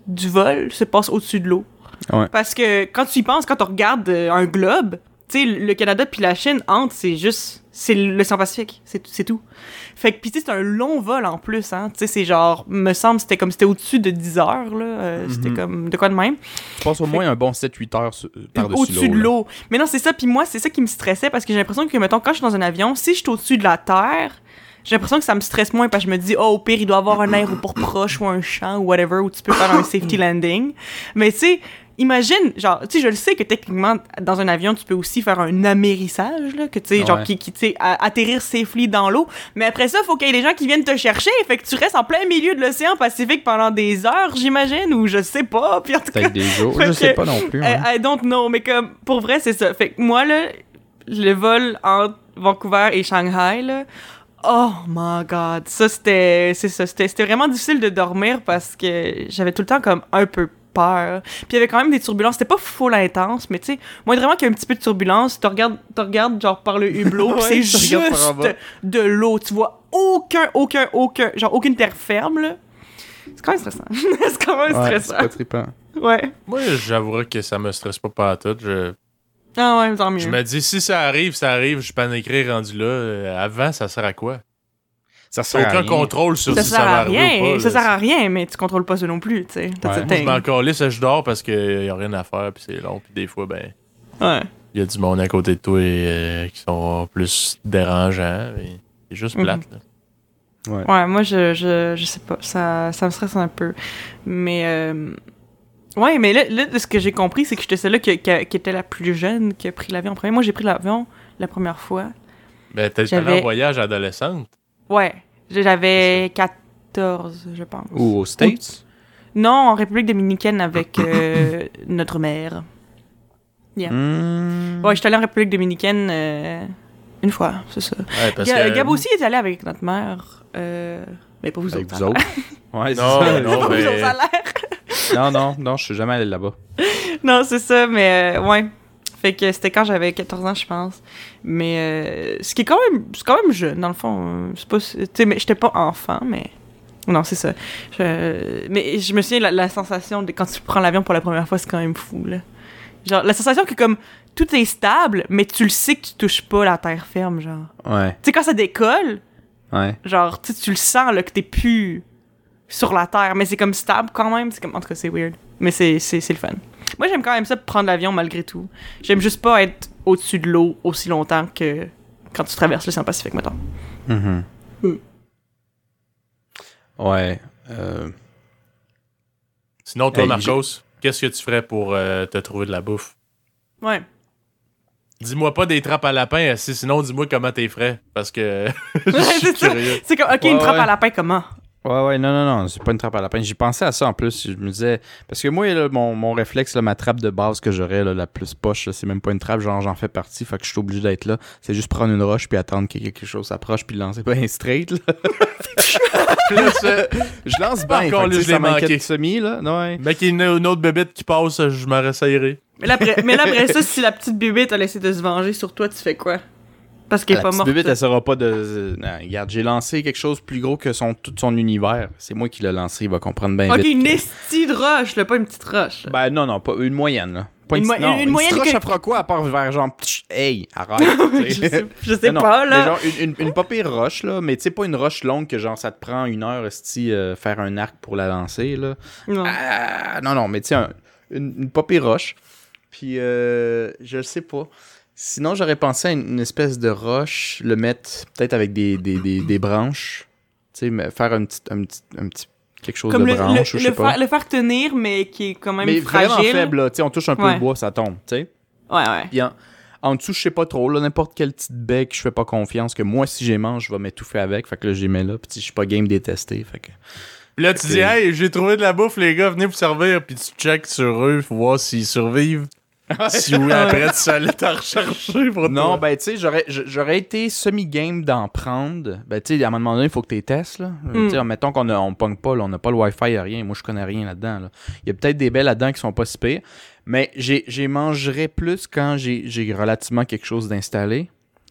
du vol se passe au-dessus de l'eau. Ouais. Parce que quand tu y penses, quand on regarde euh, un globe, tu sais, le Canada puis la Chine entre, c'est juste, c'est l'océan Pacifique, c'est tout. Fait que, puis tu sais, c'est un long vol en plus, hein. Tu sais, c'est genre, me semble, c'était comme, c'était au-dessus de 10 heures, là. euh, C'était Mhm. comme, de quoi de même. Je pense au moins un bon 7-8 heures par-dessus l'eau. Au-dessus de l'eau. Mais non, c'est ça. Puis moi, c'est ça qui me stressait parce que j'ai l'impression que, mettons, quand je suis dans un avion, si je suis au-dessus de la terre, j'ai l'impression que ça me stresse moins parce que je me dis, oh, au pire, il doit y avoir un aéroport proche ou un champ ou whatever où tu peux faire un safety landing. Mais tu sais, imagine, genre, tu sais, je le sais que techniquement, dans un avion, tu peux aussi faire un amérissage, là, que tu sais, genre, qui, qui tu sais, atterrir safely dans l'eau. Mais après ça, faut qu'il y ait des gens qui viennent te chercher. Fait que tu restes en plein milieu de l'océan Pacifique pendant des heures, j'imagine, ou je sais pas. Puis en tout cas, des jours. Je sais pas non plus. hein. I, I don't know, mais comme, pour vrai, c'est ça. Fait que moi, là, le vol entre Vancouver et Shanghai, là, oh my god, ça, c'était, c'est ça, c'était, c'était vraiment difficile de dormir parce que j'avais tout le temps comme un peu peur. Puis il y avait quand même des turbulences, c'était pas full intense, mais tu sais, moi, vraiment qu'il y a un petit peu de turbulence, tu regardes, tu regardes genre par le hublot, Ouais, c'est juste de l'eau, tu vois aucun, aucun, aucun, genre aucune terre ferme, là. C'est quand même stressant. c'est quand même Ouais, c'est stressant. pas trippant. Ouais. Moi, j'avouerais que ça me stresse pas pas tout. Je, Ah ouais, tant mieux. je me dis, si ça arrive, ça arrive, je paniquerai rendu là. Euh, Avant, ça sert à quoi? Ça sert à aucun rien. contrôle sur ça si sert ça va à rien, ou pas. ça là. sert à rien, mais tu contrôles pas ça non plus, tu sais. Ouais. Moi, je thing. m'en calisse, je dors parce qu'il y a rien à faire, puis c'est long, puis des fois, ben, Ouais. il y a du monde à côté de toi euh, qui sont plus dérangeants. mais C'est juste Mhm. plate. là. Ouais, moi, je, je, je sais pas, ça, ça me stresse un peu. Mais, euh, ouais, mais là, là, ce que j'ai compris, c'est que j'étais celle-là qui, qui, qui était la plus jeune qui a pris l'avion en premier. Moi, j'ai pris l'avion la première fois. Ben, t'es allé J'avais- en voyage adolescente. Ouais, j'avais 14, je pense. Ou aux States? Non, en République dominicaine avec euh, notre mère. Yeah. Hmm. Ouais, j'étais allée en République dominicaine euh, une fois, c'est ça. Ouais, parce Ga- que... Gab aussi est allé avec notre mère. Euh, mais pas vous Avec autres. vous autres. Ouais, c'est Non, ça. Pas vous autres, non, non, non, je suis jamais allé là-bas. Non, c'est ça, mais euh, ouais. Fait que c'était quand j'avais 14 ans, je pense. Mais euh, ce qui est quand même, c'est quand même jeune, dans le fond. C'est pas, tu sais, mais j'étais pas enfant, mais. Non, c'est ça. Je- mais je me souviens, la, la sensation de quand tu prends l'avion pour la première fois, c'est quand même fou, là. Genre, la sensation que comme tout est stable, mais tu le sais que tu touches pas la terre ferme, genre. Ouais. Tu sais, quand ça décolle, Ouais. Genre, tu le sens, là, que t'es plus sur la terre, mais c'est comme stable quand même. C'est comme, en tout cas, c'est weird. Mais c'est, c'est, c'est le fun. Moi, j'aime quand même ça prendre l'avion malgré tout. J'aime juste pas être au-dessus de l'eau aussi longtemps que quand tu traverses l'océan Pacifique, mettons. Mhm. Mm. Ouais. euh, Sinon, toi, Hey, Marcos, qu'est-ce que tu ferais pour euh, te trouver de la bouffe? Ouais. Dis-moi pas des trappes à lapin, si, sinon dis-moi comment t'es frais. Parce que je suis c'est ça. curieux. C'est comme, ok, Ouais, une trappe ouais. à lapin, comment? Ouais, ouais, non, non, non, c'est pas une trappe à lapin. J'y pensais à ça en plus. Je me disais. Parce que moi, là, mon, mon réflexe, là, ma trappe de base que j'aurais, là, la plus poche, c'est même pas une trappe, genre j'en fais partie, fait que je suis obligé d'être là. C'est juste prendre une roche puis attendre que quelque chose s'approche puis le lancer pas un straight, là. Je lance bien, Encore fait ça m'inquiète manqué. semi, là. Ouais. Mais qu'il y a une autre bébête qui passe, je m'en. Mais là, après, mais là, après ça, si la petite bébé t'a laissé de se venger sur toi, tu fais quoi? Parce qu'elle est La pas morte. bébête, elle saura pas de. Non, regarde, j'ai lancé quelque chose plus gros que son, tout son univers. C'est moi qui l'ai lancé, il va comprendre bien Ok, vite. une estie de roche, là, pas une petite roche. Ben non, non, pas une moyenne, là. Pas Une une, mo- non, une une, moyenne petite roche, que- ça fera quoi à part vers genre, hey, arrête. je sais. sais, je sais Non, non, pas, là. mais genre une, une, une pas pire roche, là, mais tu sais, pas une roche longue que genre ça te prend une heure, esti, euh, faire un arc pour la lancer, là. Non. Ah, non, non, mais tu sais, un- une, pas pire roche. Puis, euh, je sais pas. Sinon, j'aurais pensé à une, une espèce de roche, le mettre peut-être avec des, des, des, des branches. Tu sais, faire un petit, un petit, un petit quelque chose Comme de le, branche, le, je le sais pas. faire, le faire tenir, mais qui est quand même mais fragile. vraiment faible, là. Tu sais, on touche un peu Ouais. le bois, ça tombe, tu sais. Ouais, ouais. Puis en, en dessous, je sais pas trop, là, n'importe quelle petite baie que je fais pas confiance, que moi, si j'ai mange, je vais m'étouffer avec. Fait que là, j'y mets là. Puis tu sais, je suis pas game détesté. Fait que. Puis là, tu dis, hey, j'ai trouvé de la bouffe, les gars, venez vous servir. Puis tu checkes sur eux pour voir s'ils survivent. Si oui, après, tu allais t'en rechercher pour Non, toi. ben, tu sais, j'aurais, été semi-game d'en prendre. Ben, tu sais, à un moment donné, il faut que tu les testes, là. Mm. Tu sais, mettons qu'on a, on pogne pas, là, on n'a pas le Wi-Fi, rien. Moi, je connais rien là-dedans, là. Il y a peut-être des belles là-dedans qui sont pas si pires. Mais j'ai, j'ai mangerais plus quand j'ai, j'ai relativement quelque chose d'installé.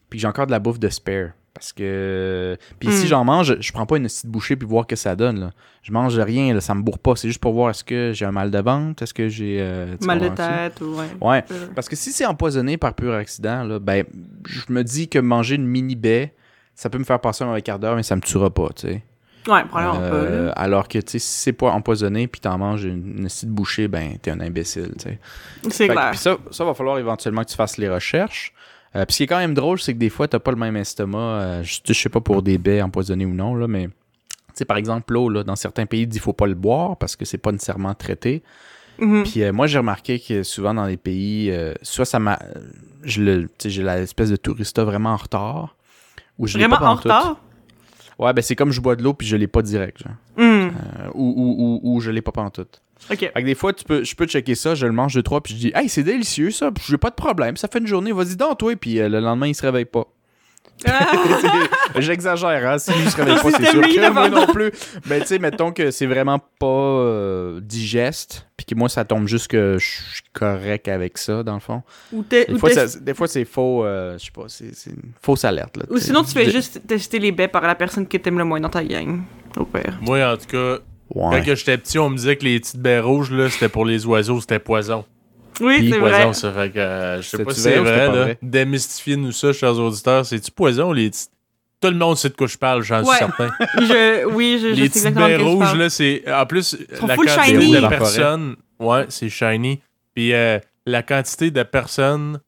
Puis j'ai encore de la bouffe de spare. Parce que. Puis Mm. si j'en mange, je prends pas une petite bouchée puis voir que ça donne, là. Je mange rien, là, ça me bourre pas. C'est juste pour voir est-ce que j'ai un mal de ventre, est-ce que j'ai. euh, Mal de tête, ou ouais. Ouais. Euh, Parce que si c'est empoisonné par pur accident, là, ben, je me dis que manger une mini baie, ça peut me faire passer un mauvais quart d'heure, mais ça me tuera pas, tu sais. Ouais, probablement pas. Euh, là. alors que, tu sais, si c'est pas empoisonné puis t'en manges une, une petite bouchée, ben, t'es un imbécile, tu sais. C'est clair. Puis ça, ça va falloir éventuellement que tu fasses les recherches. Euh, puis ce qui est quand même drôle, c'est que des fois, t'as pas le même estomac. euh, je, je sais pas pour des baies empoisonnées ou non, là, mais. Par exemple, l'eau, là, dans certains pays, il dit faut pas le boire parce que c'est pas nécessairement traité. Mhm. Puis euh, moi, j'ai remarqué que souvent dans les pays, soit ça m'a. J'ai l'espèce de tourista vraiment en retard. Ou je l'ai Vraiment pas en retard? Ouais, ben c'est comme je bois de l'eau puis je l'ai pas direct. Genre. Euh, ou, ou, ou, ou je l'ai pas pantoute. Ok. Fait que des fois, tu peux, je peux checker ça, je le mange deux, trois, puis je dis, hey, c'est délicieux ça, puis j'ai pas de problème, ça fait une journée, vas-y donc, toi, puis euh, le lendemain, il se réveille pas. J'exagère, hein, si lui se réveille pas, c'est sûr que moi non plus. Mais tu sais, mettons que c'est vraiment pas euh, digeste, puis que moi, ça tombe juste que je suis correct avec ça, dans le fond. Ou t'es- Des ou fois, ça- des fois, c'est faux, euh, je sais pas, c'est une fausse alerte. Là, Ou sinon, tu fais juste tester les baies par la personne que t'aimes le moins dans ta gang. Au pire. Moi, en tout cas, Ouais. quand que j'étais petit, on me disait que les petites baies rouges, là, c'était pour les oiseaux, c'était poison. Oui, Puis c'est vrai. Poison, ça fait que euh, je sais pas si c'est vrai, là. vrai? Démystifiez-nous ça, chers auditeurs. C'est-tu poison, les petites? Tout le monde sait de quoi je parle, j'en Ouais. suis certain. Je, oui, je, je les sais petites exactement de baies rouges, là, c'est. En plus, la quantité shiny. de la personnes. Ouais, c'est shiny. Puis euh, la quantité de personnes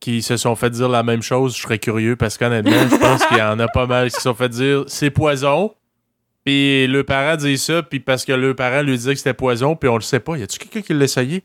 qui se sont fait dire la même chose, je serais curieux parce qu'honnêtement, je pense qu'il y en a pas mal qui se sont fait dire c'est poison. Puis le parent dit ça, puis parce que le parent lui disait que c'était poison, puis on le sait pas. Y a-tu quelqu'un qui l'a essayé?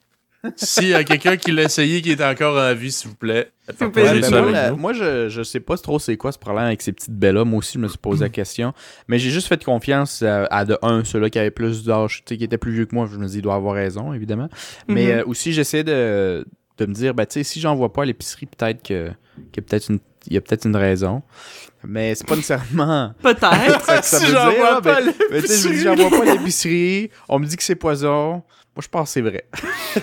S'il y a quelqu'un qui l'a essayé qui est encore en vie, s'il vous plaît, vous plaît, partagez Ouais, ben ça moi, la- moi, je, je sais pas trop c'est quoi ce problème avec ces petites baies-là. Moi aussi, je me suis posé la question. Mais j'ai juste fait confiance à, à de un, ceux-là qui avaient plus d'âge, tu sais, qui étaient plus vieux que moi. Je me dis, il doit avoir raison, évidemment. Mais Mhm. euh, aussi, j'essaie de, de me dire, ben, tu sais, si j'en vois pas à l'épicerie, peut-être que qu'il y a peut-être une, il y a peut-être une raison. Mais c'est pas nécessairement Peut-être. ça Si veut j'en dire. vois pas mais- mais tu sais, je me dis, j'en vois pas l'épicerie. On me dit que c'est poison. Moi, je pense que c'est vrai.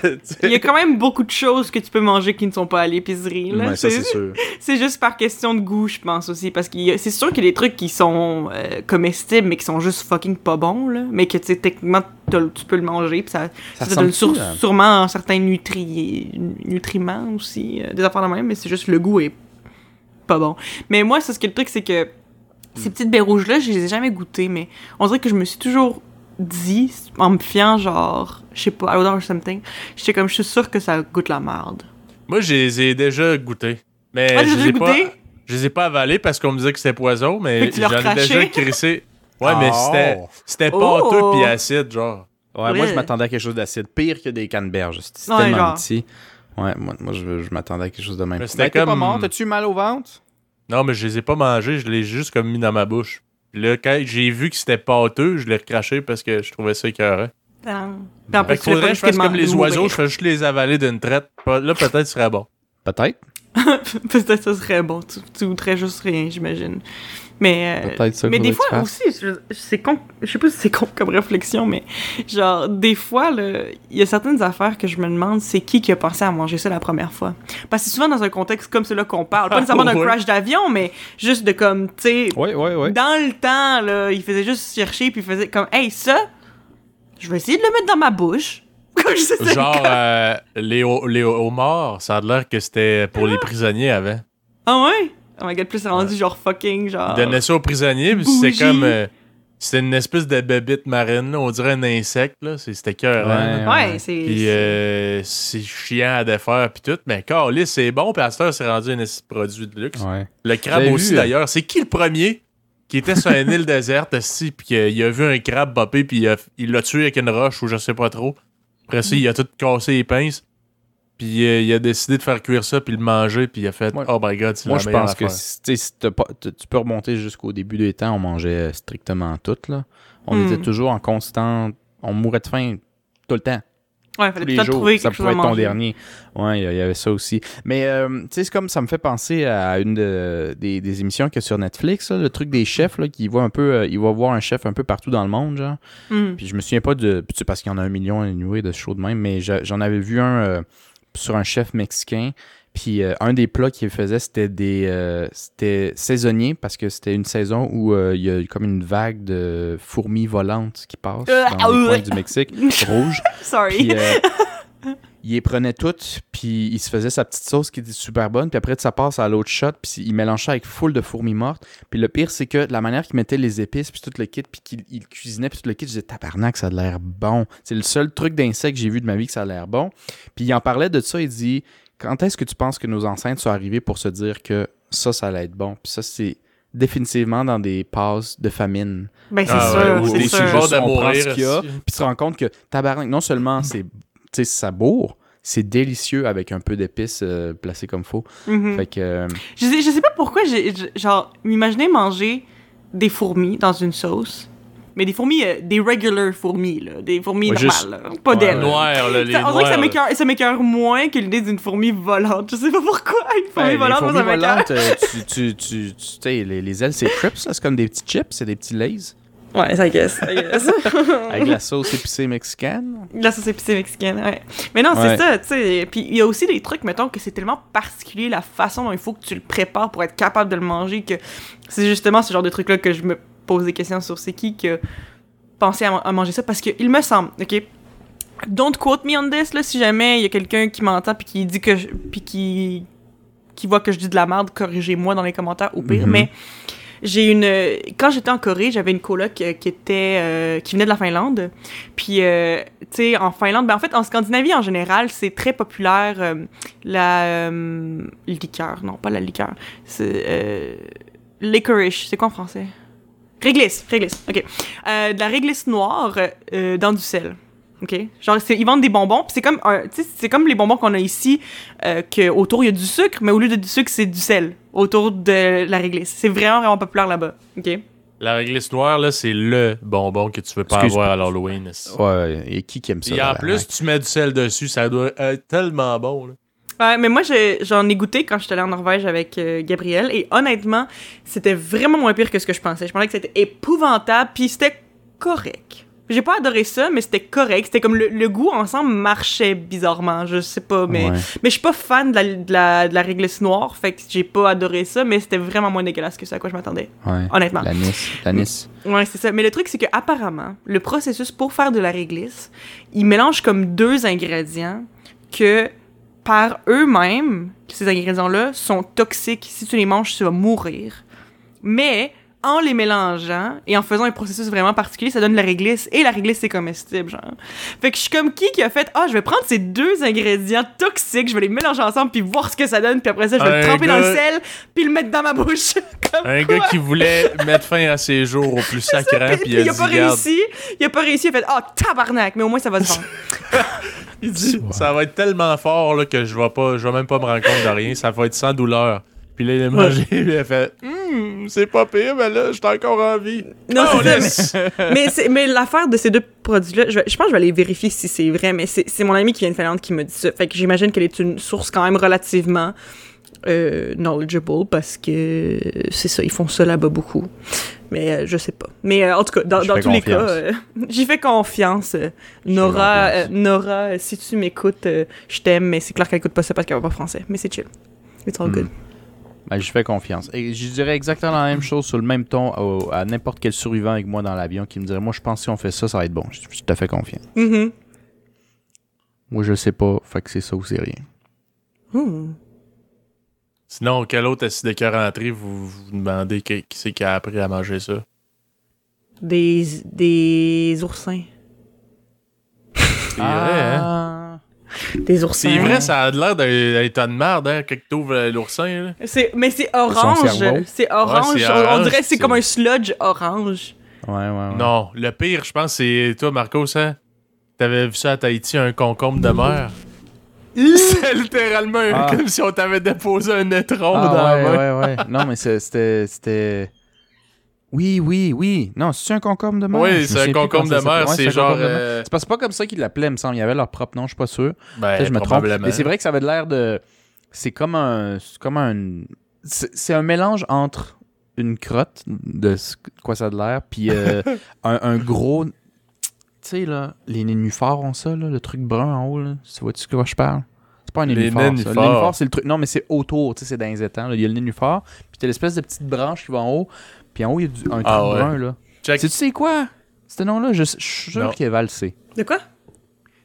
Il y a quand même beaucoup de choses que tu peux manger qui ne sont pas à l'épicerie. là. Ouais, ça, c'est c'est sûr. c'est juste par question de goût, je pense aussi. Parce que c'est sûr qu'il y a des trucs qui sont euh, comestibles, mais qui sont juste fucking pas bons. Là. Mais que, tu sais, techniquement, tu peux le manger. Puis ça, Ça ça, donne sur- sûrement certains nutri nutriments aussi. euh, des affaires de même, mais c'est juste le goût est pas bon. Mais moi, c'est ce que le truc, c'est que Ces petites baies rouges-là, je les ai jamais goûtées, mais on dirait que je me suis toujours dit, en me fiant, genre, je sais pas, à l'odeur something, j'étais comme, je suis sûre que ça goûte la merde. Moi, je les ai déjà goûtés. Mais Ah, je les ai déjà pas, je les ai pas avalés parce qu'on me disait que c'était poison, mais j'en ai déjà crissé. Ouais, mais Oh. c'était c'était Oh. pâteux pis acide, genre. Ouais, moi, je m'attendais à quelque chose d'acide. Pire que des canneberges. C'est Ouais, tellement genre. petit. Ouais, moi, moi je, je m'attendais à quelque chose de même. Mais c'était t'es pas comme- mort? T'as-tu mal au ventre? Non, mais je les ai pas mangés, je les ai juste comme mis dans ma bouche. Puis là, quand j'ai vu que c'était pâteux, je l'ai recraché parce que je trouvais ça écœurant. En Fait faudrait que je fasse comme les oiseaux, je fais juste les avaler d'une traite. Là, peut-être ce serait bon. Peut-être. Peut-être ça serait bon. Tu, tu goûterais juste rien, j'imagine. Mais, euh, ça mais des fois aussi, je, c'est con, je sais pas si c'est con comme réflexion, mais genre, des fois, là, il y a certaines affaires que je me demande, c'est qui qui a pensé à manger ça la première fois? Parce que c'est souvent dans un contexte comme celui-là qu'on parle. Pas nécessairement d'un crash d'avion, mais juste de comme, tu sais, Ouais, ouais, ouais. dans le temps, là, il faisait juste chercher, puis il faisait comme, hey, ça, je vais essayer de le mettre dans ma bouche. Genre, euh, les, ho- les homards, ça a l'air que c'était pour les prisonniers avant. Ah ouais? Oh my god, plus c'est rendu genre fucking, genre. Ils donnaient ça aux prisonniers, puis c'était Bougie. comme. euh, c'était une espèce de bébite marine, là, on dirait un insecte, là. c'est- C'était cœur. Ouais. Ouais, c'est. Puis euh, c'est chiant à défaire, puis tout. Mais Carlis, c'est bon, puis à cette heure, c'est rendu un produit de luxe. Ouais. Le crabe aussi, vu, euh, d'ailleurs. C'est qui le premier qui était sur une île déserte, esti, puis qu'il a vu un crabe bopper, puis il il l'a tué avec une roche, ou je sais pas trop. Après ça, il a tout cassé les pinces. Puis euh, il a décidé de faire cuire ça, puis le manger, puis il a fait Ouais. Oh my god, c'est Moi, la je pense que si- tu si pas- peux remonter jusqu'au début des temps, on mangeait strictement tout. Là. On Hmm. était toujours en constant. On mourait de faim tout le temps. Ouais, tous fallait les peut-être jours. trouver Ça pouvait à être ton manger. dernier. Ouais, il y avait ça aussi. Mais euh, tu sais, c'est comme ça me fait penser à une de- des, des émissions qu'il y a sur Netflix, là, le truc des chefs, là, qui voit un peu, euh, il va voir un chef un peu partout dans le monde, genre. Hmm. Puis je me souviens pas de, puis c'est parce qu'il y en a un million anyway de shows de même, mais j'en avais vu un euh, sur un chef mexicain. Puis euh, un des plats qu'il faisait, c'était des, euh, c'était saisonnier parce que c'était une saison où euh, il y a comme une vague de fourmis volantes qui passent Euh, dans les euh. coins du Mexique, rouges. Sorry. Puis euh, il les prenait toutes, puis il se faisait sa petite sauce qui était super bonne, puis après ça passe à l'autre shot, puis il mélangeait avec full de fourmis mortes. Puis le pire, c'est que la manière qu'il mettait les épices, puis tout le kit, puis qu'il il cuisinait, puis tout le kit, je disais tabarnak, ça a l'air bon. C'est le seul truc d'insecte que j'ai vu de ma vie que ça a l'air bon. Puis il en parlait de ça, il dit Quand est-ce que tu penses que nos ancêtres sont arrivés pour se dire que ça, ça allait être bon? Puis ça, c'est définitivement dans des passes de famine. ben, c'est Ah sûr, ouais, ou c'est des sûr. sujets de on prend ce qu'il y a, aussi. puis tu te rends compte que tabarnak, non seulement c'est tu sais, ça bourre, c'est délicieux avec un peu d'épices euh, placées comme faux. Mhm. Fait que euh, Je, sais, je sais pas pourquoi j'ai. je- Genre, m'imaginer manger des fourmis dans une sauce. Mais des fourmis, euh, des regular fourmis, là. Des fourmis Ouais, normales, juste- là. Pas Ouais, d'ailes. ouais. Noir, là, les Ça- on dirait que ça m'écoeure moins que l'idée d'une fourmi volante. Je sais pas pourquoi. Une fourmi ben, les volante, moi, fourmis ça volantes, euh, tu, tu, tu, tu sais, les, les ailes, c'est crips, là, c'est comme des petits chips, c'est des petits lays Ouais, ça guess. I guess. avec la sauce épicée mexicaine. La sauce épicée mexicaine, ouais. Mais non, Ouais. c'est ça, tu sais. Puis il y a aussi des trucs, mettons, que c'est tellement particulier la façon dont il faut que tu le prépares pour être capable de le manger que c'est justement ce genre de truc-là que je me pose des questions sur c'est qui que penser à, à manger ça? Parce que il me semble, ok? Don't quote me on this, là, si jamais il y a quelqu'un qui m'entend puis qui dit que je- puis qui qui voit que je dis de la merde, corrigez-moi dans les commentaires au pire. Mhm. Mais j'ai une quand j'étais en Corée, j'avais une coloc euh, qui était euh, qui venait de la Finlande. Puis euh, tu sais en Finlande, ben en fait en Scandinavie en général, c'est très populaire euh, la euh, liqueur, non, pas la liqueur. C'est euh, licorice, c'est quoi en français? Réglisse, réglisse. OK. De la réglisse noire dans du sel. OK? Genre, ils vendent des bonbons, puis c'est comme, un- c'est comme les bonbons qu'on a ici, euh, que autour il y a du sucre, mais au lieu de du sucre, c'est du sel autour de la réglisse. C'est vraiment, vraiment populaire là-bas. OK? La réglisse noire, là, c'est le bonbon que tu veux pas Excuse- avoir à l'Halloween. Ouais, et qui qui aime ça? Et en plus, tu mets du sel dessus, ça doit être tellement bon. Là. Ouais, mais moi, j'en ai goûté quand j'étais allée en Norvège avec euh, Gabriel, et honnêtement, c'était vraiment moins pire que ce que je pensais. Je pensais que c'était épouvantable, puis c'était correct. J'ai pas adoré ça, mais c'était correct. C'était comme le, le goût ensemble marchait bizarrement, je sais pas, mais... Ouais. Mais je suis pas fan de la, de la, de la réglisse noire, fait que j'ai pas adoré ça, mais c'était vraiment moins dégueulasse que ça à quoi je m'attendais, Ouais. honnêtement. L'anis. L'anis. Ouais, c'est ça. Mais le truc, c'est que apparemment, le processus pour faire de la réglisse, ils mélangent comme deux ingrédients que, par eux-mêmes, ces ingrédients-là sont toxiques. Si tu les manges, tu vas mourir. Mais en les mélangeant et en faisant un processus vraiment particulier, ça donne la réglisse et la réglisse c'est comestible, genre. Fait que je suis comme qui qui a fait ah, je vais prendre ces deux ingrédients toxiques, je vais les mélanger ensemble puis voir ce que ça donne puis après ça je vais Un le tremper dans le sel puis le mettre dans ma bouche. Comme Un quoi? gars qui voulait mettre fin à ses jours au plus sacrant, Puis- il il a pas Garde, réussi, il a pas réussi, il a fait ah tabarnak, mais au moins ça va se vendre. il dit, ça va être tellement fort là, que je vais pas, je vais même pas me rendre compte de rien, ça va être sans douleur. Puis là, il a mangé, puis il a fait, Hum, c'est pas pire, mais là, j'étais encore en vie. Non, Oh, c'est mais mais l'affaire de ces deux produits-là, je, pense que je vais aller vérifier si c'est vrai, mais c'est c'est mon ami qui vient de Finlande qui me dit ça. Fait que j'imagine qu'elle est une source quand même relativement euh, knowledgeable parce que c'est ça, ils font ça là-bas beaucoup. Mais euh, je sais pas. Mais euh, en tout cas, dans, tous les cas, euh, j'y fais confiance. euh, Nora, confiance. euh, Nora, si tu m'écoutes, euh, je t'aime, mais c'est clair qu'elle écoute pas ça parce qu'elle va pas français. Mais c'est chill. It's all Hmm. good. Ben, je fais confiance. Et je dirais exactement la même chose sur le même ton au- à n'importe quel survivant avec moi dans l'avion qui me dirait Moi, je pense que si on fait ça, ça va être bon. Je, fais confiance. Mhm. Moi, je sais pas. Fait que c'est ça ou c'est rien. Ouh. Sinon, quel autre acide de cœur entrée vous vous demandez qui, qui c'est qui a appris à manger ça? Des, des oursins. C'est vrai, hein? Des oursins. C'est vrai, ça a l'air d'un tas de merde, hein, quand t'ouvres euh, l'oursin, mais c'est orange. C'est orange. Ouais, On- dirait que c'est comme un sludge orange. Ouais, ouais, ouais. Non, le pire, je pense, c'est toi, Marcos, hein? T'avais vu ça à Tahiti, un concombre de mer? c'est littéralement Ah. comme si on t'avait déposé un étron Ah, dans la ouais, main. ouais, ouais. Non, mais c'est- c'était. Oui, oui, oui. Non, c'est un concombre de mer. Oui, c'est un concombre de s'appelle. mer, c'est genre. euh, C'est pas, c'est pas comme ça qu'ils l'appelaient, me semble. Il y avait leur propre nom, je suis pas sûr. ben, je me trompe. Mais c'est vrai que ça avait l'air de. C'est comme un. C'est comme un. C'est un mélange entre une crotte de ce- quoi ça a de l'air, puis euh, un, un gros. Tu sais, là, les nénuphars ont ça, là, le truc brun en haut, là. Tu vois-tu de quoi je parle? C'est pas un Les nénuphar. ça. Le nénuphars. nénuphar, c'est le truc. Non, mais c'est autour, tu sais, c'est dans les étangs. là. Il y a le nénuphar, puis t'as l'espèce de petite branche qui va en haut, puis en haut, il y a du- un truc Ah ouais. brun, là. Check. Tu sais quoi? Ce nom-là, je, je suis sûr Non. qu'Eva le sait. De quoi?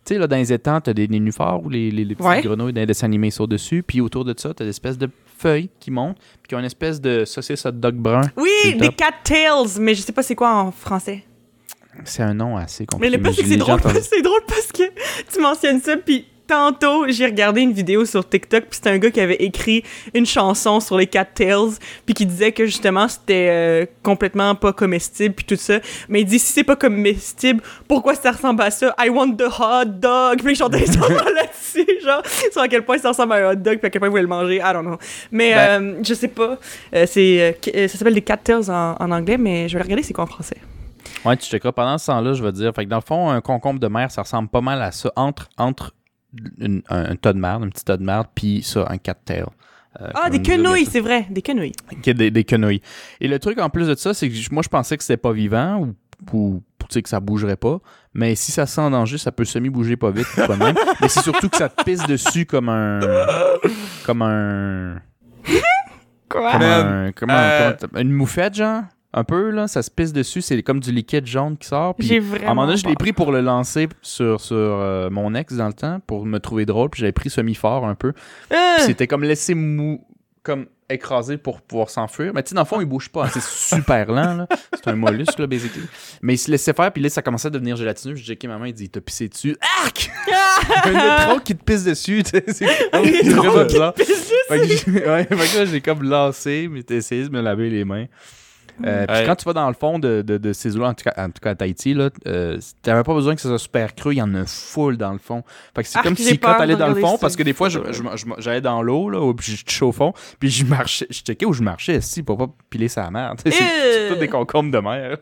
Tu sais, là, dans les étangs, t'as des nénuphars ou les, les, les petites Ouais. grenouilles dans les dessins animés sur dessus. Puis autour de ça, t'as des espèces de feuilles qui montent. Puis qui ont une espèce de saucisse hot dog brun. Oui, C'est des cattails, mais je sais pas c'est quoi en français. C'est un nom assez Mais compliqué. le pire, c'est que c'est drôle, c'est drôle parce que tu mentionnes ça, puis tantôt, j'ai regardé une vidéo sur TikTok, puis c'était un gars qui avait écrit une chanson sur les cattails, puis qui disait que justement, c'était euh, complètement pas comestible, puis tout ça. Mais il dit, si c'est pas comestible, pourquoi ça ressemble à ça? I want the hot dog! Puis il chantait là-dessus, genre, sur à quel point ça ressemble à un hot dog, puis à quel point il voulait le manger, I don't know. Mais Ben- euh, je sais pas, Euh, c'est, ça s'appelle des cattails en, en anglais, mais je vais regarder c'est quoi en français. Ouais, tu checkeras. Pendant ce temps-là, je te dire. Fait que dans le fond, un concombre de mer, ça ressemble pas mal à ça. Entre, entre une- un, un tas de merde, un petit tas de merde, puis ça, un cattail. Euh, Ah, comme des quenouilles, c'est vrai, des quenouilles. Qui est des, des quenouilles. Et le truc en plus de ça, c'est que moi je pensais que c'était pas vivant ou, ou tu sais, que ça bougerait pas. Mais si ça se sent en danger, ça peut semi-bouger pas vite ou pas même. Mais c'est surtout que ça te pisse dessus comme un. Comme un. Quoi? Comme un. Comme un- euh, comment t'a- une moufette, genre? Un peu, là. Ça se pisse dessus. C'est comme du liquide jaune qui sort. Puis J'ai à vraiment. un moment donné, je l'ai pris pour le lancer sur, sur euh, mon ex dans le temps, pour me trouver drôle. Puis j'avais pris semi-fort un peu. Euh, c'était comme laissé mou, comme écrasé pour pouvoir s'enfuir. Mais tu sais, dans le fond, il bouge pas. C'est super lent, là. C'est un mollusque, là, basically. Mais il se laissait faire, puis là, ça commençait à devenir gélatineux. J'ai checké ma main, il dit, t'as pissé dessus. Arc! un étron qui te pisse dessus. C'est vraiment bizarre. te pisse dessus. Fait que, ouais, fait que là, j'ai comme lancé, mais t'as essayé de me laver les mains. Euh, puis quand tu vas dans le fond de, de, de ces eaux-là, en tout cas, en tout cas à Tahiti, là, euh, t'avais pas besoin que ça soit super creux, il y en a full dans le fond. Fait que c'est Ah, comme si quand t'allais dans le fond, parce que des fois, je- je- je- j'allais dans l'eau, là, ou puis je touchais au fond, puis je marchais, je checkais où je marchais, si, pour pas piler sa merde. C'est Euh. tout des concombres de mer.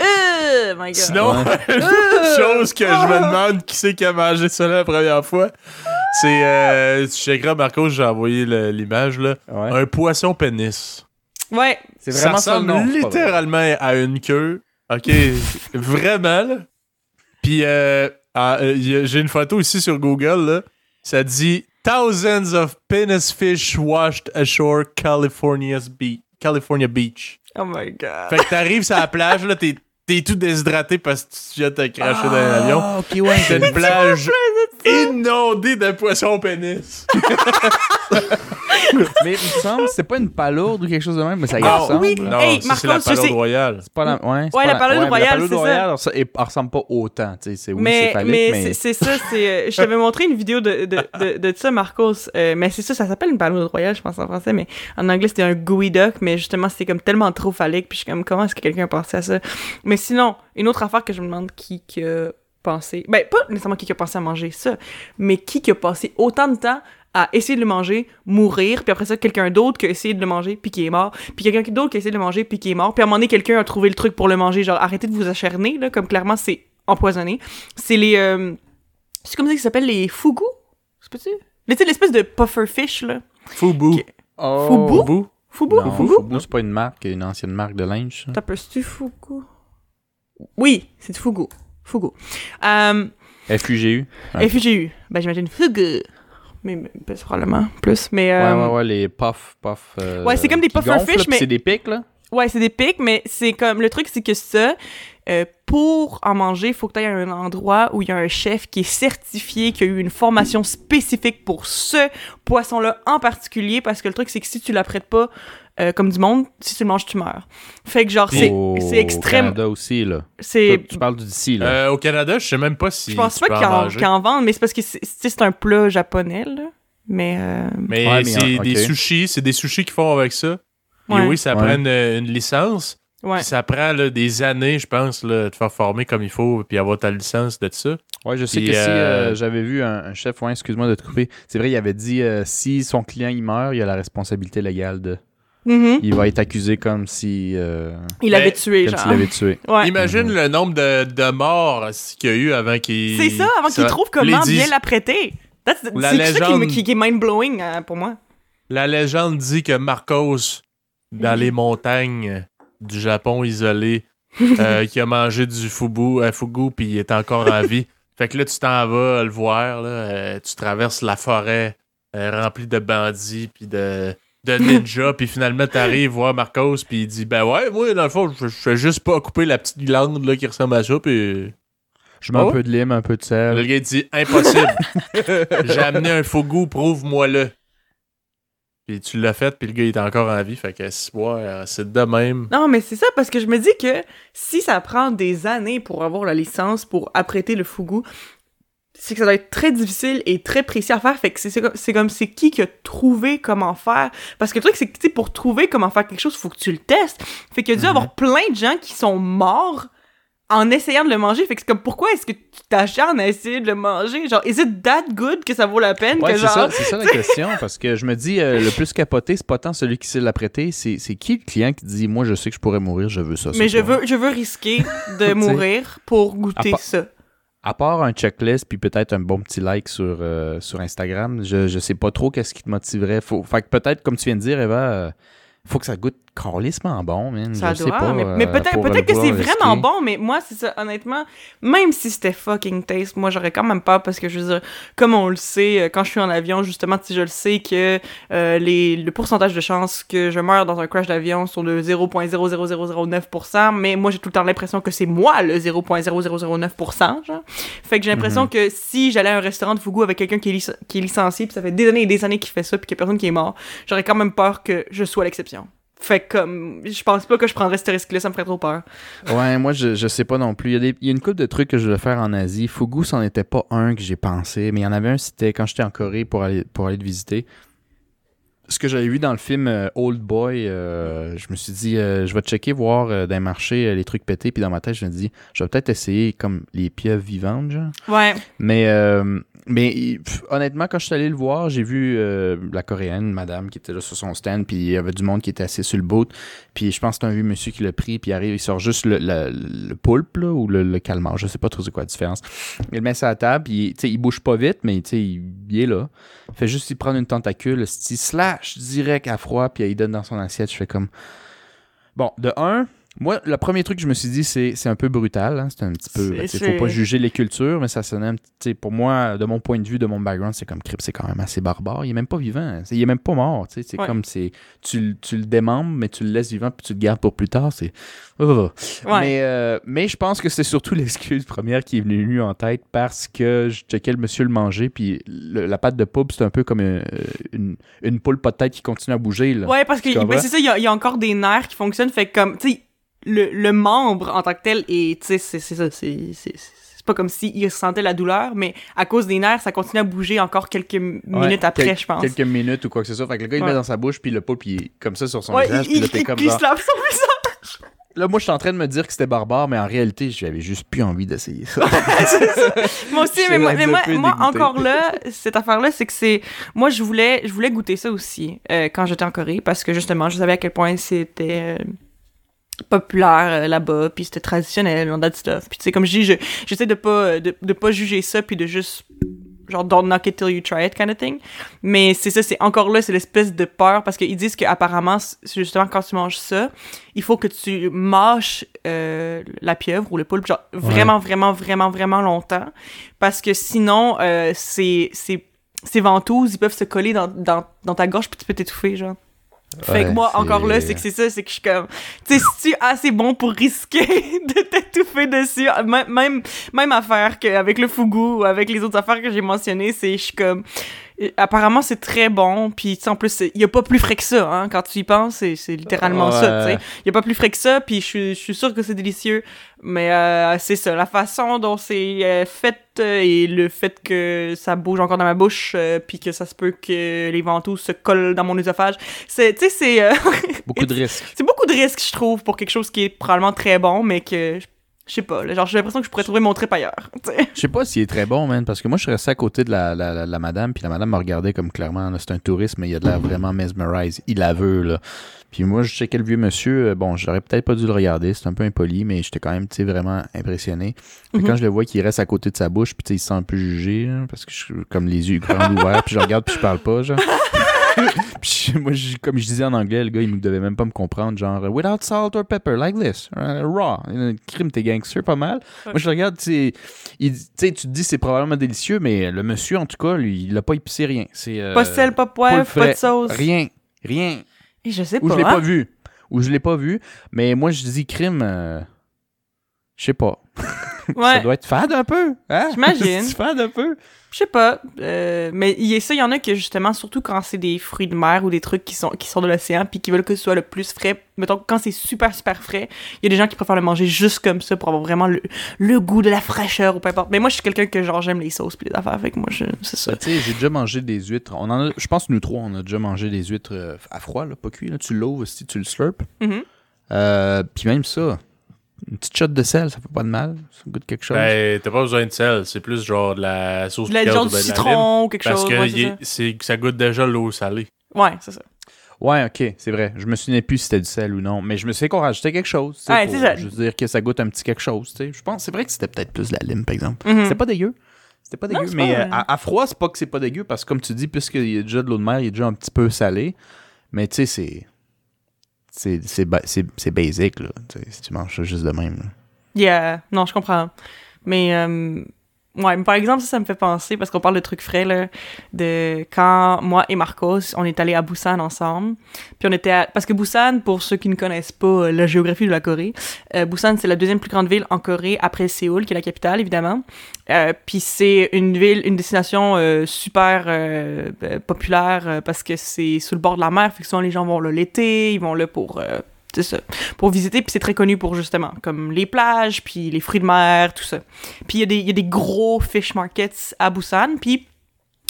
Euh, my God. Sinon, Ouais. chose que je me demande qui c'est qui a mangé ça la première fois, c'est. Euh, tu checkeras, Marco, j'ai envoyé l'image, là. Ouais. Un poisson pénis. Ouais. C'est Ça vraiment ça, le ressemble nom. littéralement à une queue. OK, vraiment, là. Puis, euh, ah, euh, j'ai une photo ici sur Google, là. Ça dit « Thousands of penis fish washed ashore California's Be- California Beach Oh my God. ». Fait que t'arrives sur la plage, là, t'es t'es tout déshydraté parce que tu viens de te cracher dans l'avion. Ah, ok, ouais. C'est une plage inondée de poissons pénis. mais il me semble que c'est pas une palourde ou quelque chose de même, mais ça y Ah, ressemble. oui. Non, Hey, c'est la palourde royale. C'est pas la, ouais, Ouais, pas la palourde royale, c'est ça. royale, ça, elle ressemble pas autant. tu sais, C'est oui, c'est mais phallique, mais, mais, c'est- ça, c'est. euh, je t'avais montré une vidéo de, de, de, de ça, Marcos. euh, mais c'est ça, ça s'appelle une palourde royale, je pense en français, mais en anglais c'était un gooey duck, mais justement c'était comme tellement trop phallique, puis je suis comme comment est-ce que quelqu'un a pensé à ça? Mais sinon, une autre affaire que je me demande qui, qui a pensé. Ben, pas nécessairement qui a pensé à manger ça, mais qui qui a passé autant de temps à essayer de le manger, mourir, puis après ça, quelqu'un d'autre qui a essayé de le manger, puis qui est mort, puis quelqu'un d'autre qui a essayé de le manger, puis qui est mort, puis à un moment donné, quelqu'un a trouvé le truc pour le manger, genre arrêtez de vous acharner, là, comme clairement c'est empoisonné. C'est les... euh, c'est comme ça qu'ils s'appellent les fougous? C'est? Mais tu sais, l'espèce de puffer fish, là. Fubu. Ok. Oh. Fougou? Non, c'est pas une marque, une ancienne marque de linge. T'as tu fougou? Oui, c'est du fougou. Fougou. Euh, FUGU. Ouais. FGU. Ben, j'imagine fougou. Mais, ben, probablement plus. Mais, Ouais, euh, ouais, ouais, les puffs, puffs. euh, Ouais, c'est comme des qui puffer gonflent, fish, là, puis mais- C'est des pics, là. Ouais, c'est des pics, mais c'est comme. Le truc, c'est que ça, euh, pour en manger, il faut que tu aies un endroit où il y a un chef qui est certifié, qui a eu une formation spécifique pour ce poisson-là en particulier, parce que le truc, c'est que si tu l'apprêtes pas euh, comme du monde, si tu le manges, tu meurs. Fait que, genre, c'est Au c'est extrême. Canada aussi, là. Tu parles d'ici, là. Euh, au Canada, je sais même pas si Je pense tu pas qu'ils en, en vendent, mais c'est parce que c'est un plat japonais, là. Mais. euh, Mais Ouais, mais, c'est des sushis, c'est des sushis qu'ils font avec ça. Et Ouais. oui, ça Ouais. prend une, une licence. ouais. Puis ça prend là, des années, je pense, là, de te faire former comme il faut, puis avoir ta licence de ça. Ouais, je sais Puis, que si euh, euh, j'avais vu un, un chef, ouais, excuse-moi de te couper, c'est vrai, il avait dit euh, si son client il meurt, il a la responsabilité légale de. Mhm. Il va être accusé comme si. euh, Il l'avait tué, comme genre. s'il l'avait tué. Ouais. Imagine le nombre de, de morts qu'il y a eu avant qu'il. C'est ça, avant qu'il trouve comment disent- bien l'apprêter. That's- C'est La ça qui, légende- me- qui, qui est mind-blowing euh, pour moi. La légende dit que Marcos, dans les montagnes du Japon isolé, euh, qui a mangé du fubu, euh, fugu, puis il est encore en vie. Fait que là, tu t'en vas le voir, là, euh, tu traverses la forêt euh, remplie de bandits, puis de, de ninjas, puis finalement, t'arrives voir Marcos, puis il dit Ben ouais, moi, dans le fond, je je fais juste pas couper la petite glande là, qui ressemble à ça, puis. Je mets Oh. un peu de lime, un peu de Le sel. gars il dit Impossible. J'ai amené un fugu, prouve-moi-le. Puis tu l'as fait, puis le gars il est encore en vie. Fait que c'est de même. Non, mais c'est ça, parce que je me dis que si ça prend des années pour avoir la licence pour apprêter le fougou, c'est que ça doit être très difficile et très précis à faire. Fait que c'est- comme c'est qui qui a trouvé comment faire. Parce que le truc, c'est que pour trouver comment faire quelque chose, faut que tu le testes. Fait qu'il y a dû Mhm. avoir plein de gens qui sont morts en essayant de le manger. Fait que c'est comme pourquoi est-ce que tu t'acharnes à essayer de le manger? Genre, is it that good que ça vaut la peine Ouais, c'est genre. ça, c'est ça la question, parce que je me dis, euh, le plus capoté, c'est pas tant celui qui sait l'apprêter, c'est c'est qui le client qui dit, moi je sais que je pourrais mourir, je veux ça. Mais je veux, je veux risquer de mourir pour goûter ça. À part un checklist, puis peut-être un bon petit like sur, euh, sur Instagram, je, je sais pas trop qu'est-ce qui te motiverait. Faut, fait que peut-être, comme tu viens de dire, Eva, euh, faut que ça goûte carlissement bon, man. Ça je doit, sais pas. mais, euh, mais peut-être peut que c'est vraiment bon, mais moi, c'est ça, honnêtement, même si c'était fucking taste, moi, j'aurais quand même peur parce que, je veux dire, comme on le sait, euh, quand je suis en avion, justement, si je le sais que euh, les, le pourcentage de chances que je meure dans un crash d'avion sont de 0.00009%, mais moi, j'ai tout le temps l'impression que c'est moi le 0.0009%, genre. Fait que j'ai l'impression Mhm. que si j'allais à un restaurant de Fugu avec quelqu'un qui, qui est licencié, puis ça fait des années et des années qu'il fait ça, puis qu'il y a personne qui est mort, j'aurais quand même peur que je sois l'exception. Fait que, comme, je pense pas que je prendrais ce risque-là, ça me ferait trop peur. Ouais, moi, je, je sais pas non plus. Il y, a des- il y a une couple de trucs que je veux faire en Asie. Fugu, c'en était pas un que j'ai pensé, mais il y en avait un, c'était quand j'étais en Corée pour aller, pour aller le visiter. Ce que j'avais vu dans le film euh, Old Boy, euh, je me suis dit, euh, je vais checker, voir euh, dans les marchés les trucs pétés, puis dans ma tête, je me dis, je vais peut-être essayer comme les pieuvres vivantes, genre. Ouais. Mais, euh, mais honnêtement, quand je suis allé le voir, j'ai vu euh, la coréenne, madame, qui était là sur son stand, puis il y avait du monde qui était assis sur le bout. Puis je pense que c'est un vieux monsieur qui l'a pris, puis il arrive, il sort juste le, la- le poulpe, là, ou le, le calmar, je sais pas trop c'est quoi la différence. Il le met sur la table, puis il bouge pas vite, mais il, il est là. Il fait juste, il prend une tentacule, il slash direct à froid, puis il donne dans son assiette. Je fais comme. Bon, de un, Moi, le premier truc que je me suis dit, c'est c'est un peu brutal. hein. C'est un petit peu. C'est- faut pas juger les cultures, mais ça sonnait un petit. Pour moi, de mon point de vue, de mon background, c'est comme Crip, c'est quand même assez barbare. Il est même pas vivant. hein. Il est même pas mort. C'est Ouais. comme c'est. Tu, le- tu le démembres, mais tu le laisses vivant, puis tu le gardes pour plus tard. C'est. Oh. Ouais. Mais, euh, mais je pense que c'est surtout l'excuse première qui est venue en tête parce que je checkais le monsieur le manger, puis le- la pâte de poule, c'est un peu comme euh, une, une poule pas de tête qui continue à bouger. Là. Ouais, parce que ben, c'est ça, il y, a- il y a encore des nerfs qui fonctionnent, fait que comme, tu sais, le, le membre en tant que tel, et tu sais, c'est ça, c'est pas comme s'il ressentait la douleur, mais à cause des nerfs, ça continue à bouger encore quelques Ouais, minutes après, quel- je pense. Quelques minutes ou quoi que ce soit. Fait que le gars, il Ouais. met dans sa bouche, puis le poulpe, il est comme ça sur son Ouais, visage, il, puis là, il, t'es comme il lave son visage. Là, moi, je suis en train de me dire que c'était barbare, mais en réalité, j'avais juste plus envie d'essayer ça. Moi aussi, mais moi, mais encore là, cette affaire-là, c'est que c'est. Moi, je voulais, je voulais goûter ça aussi euh, quand j'étais en Corée parce que justement, je savais à quel point c'était. euh, populaire euh, là-bas puis c'était traditionnel on that stuff. Puis tu sais comme je dis je- j'essaie de pas de, de pas juger ça puis de juste genre don't knock it till you try it kind of thing. Mais c'est ça c'est encore là c'est l'espèce de peur parce qu'ils disent qu'apparemment justement quand tu manges ça il faut que tu mâches euh, la pieuvre ou le poulpe genre vraiment vraiment vraiment vraiment longtemps. Parce que sinon euh, c'est c'est ces ventouses ils peuvent se coller dans, dans, dans ta gorge puis tu peux t'étouffer genre fait que Ouais, moi, encore là, c'est que c'est ça, c'est que je suis comme, tu sais, si tu es assez bon pour risquer de t'étouffer dessus, même, même, même affaire qu'avec le fougou ou avec les autres affaires que j'ai mentionnées, c'est, je suis comme, apparemment c'est très bon, puis en plus, il y a pas plus frais que ça, hein, quand tu y penses, c'est littéralement ça, tu sais. Il y a pas plus frais que ça, puis je suis- sûre que c'est délicieux, mais euh, c'est ça, la façon dont c'est euh, fait euh, et le fait que ça bouge encore dans ma bouche, euh, puis que ça se peut que les ventouses se collent dans mon œsophage, c'est, tu sais, c'est... euh, Beaucoup de risques. c'est beaucoup de risques, je trouve, pour quelque chose qui est probablement très bon, mais que, je sais pas, là, genre, j'ai l'impression que je pourrais trouver mon trip ailleurs, sais. Je sais pas s'il est très bon, man, parce que moi, je suis resté à côté de la, la, la, la madame, puis la madame me regardait comme clairement, c'est un touriste, mais il a de l'air vraiment mesmerized. Il la veut, là. Puis moi, je checkais le vieux monsieur. euh, Bon, j'aurais peut-être pas dû le regarder, c'est un peu impoli, mais j'étais quand même, tu sais, vraiment impressionné. Fait que Mhm. Quand je le vois qu'il reste à côté de sa bouche, puis tu sais, il se sent un peu jugé, là, parce que je suis comme les yeux grands ouverts, puis je regarde, puis je parle pas, genre. puis moi, je- comme je disais en anglais, le gars, il ne devait même pas me comprendre, genre, without salt or pepper, like this, uh, raw. Euh, Crime, t'es gangster, pas mal. Moi, je regarde, tu sais, tu te dis c'est probablement délicieux, mais le monsieur, en tout cas, lui, il a pas épicé rien. C'est, euh, Pas de sel, pas de pas poivre, pas de sauce. Rien, rien. Et je sais Ou pas, je l'ai hein. pas vu. Ou je l'ai pas vu. Mais moi, je dis crime. euh, je sais pas. Ça doit être fade un peu. Hein? J'imagine. Fade un peu. je sais pas. euh, mais il y a ça, il y en a que, justement, surtout quand c'est des fruits de mer ou des trucs qui sont qui sortent de l'océan puis qui veulent que ce soit le plus frais. Mettons, quand c'est super, super frais, il y a des gens qui préfèrent le manger juste comme ça pour avoir vraiment le, le goût de la fraîcheur ou peu importe. Mais moi, je suis quelqu'un que, genre, j'aime les sauces puis les affaires, que moi, je, c'est ça. Ben, tu sais, j'ai déjà mangé des huîtres. On en a, je pense que nous trois, on a déjà mangé des huîtres euh, à froid, là, pas cuit. Là. Tu l'ouvres si tu le slurpes. Mhm. Euh, Puis même ça, une petite shot de sel, ça fait pas de mal. Ça goûte quelque chose. Ben, t'as pas besoin de sel, c'est plus genre de la sauce De la, genre ou du de la lime, citron ou quelque Parce chose. que ouais, il c'est est- c'est- ça goûte déjà l'eau salée. Ouais, c'est ça. Ouais, ok, c'est vrai. Je me souvenais plus si c'était du sel ou non, mais je me souviens qu'on rajoutait quelque chose. Ouais, pour c'est ça. juste dire que ça goûte un petit quelque chose. tu sais. Je pense, c'est vrai que c'était peut-être plus de la lime, par exemple. Mhm. C'était pas dégueu. C'était pas dégueu, mais pas- euh, à, à froid, c'est pas que c'est pas dégueu parce que comme tu dis, puisqu'il y a déjà de l'eau de mer, il est déjà un petit peu salé. Mais tu sais, c'est. C'est c'est ba- c'est- c'est basic, là. Si tu manges ça juste de même. là. Yeah, non, je comprends. Mais, euh, ouais, mais par exemple, ça, ça me fait penser, parce qu'on parle de trucs frais, là, de quand moi et Marcos, on est allés à Busan ensemble. Puis on était à... Parce que Busan, pour ceux qui ne connaissent pas euh, la géographie de la Corée, euh, Busan, c'est la deuxième plus grande ville en Corée après Séoul, qui est la capitale, évidemment. Euh, puis c'est une ville, une destination super populaire parce que c'est sous le bord de la mer. Fait que souvent, les gens vont là l'été, ils vont là pour... c'est ça, pour visiter, puis c'est très connu pour justement, comme les plages, puis les fruits de mer, tout ça. Puis il y, y a des gros fish markets à Busan, puis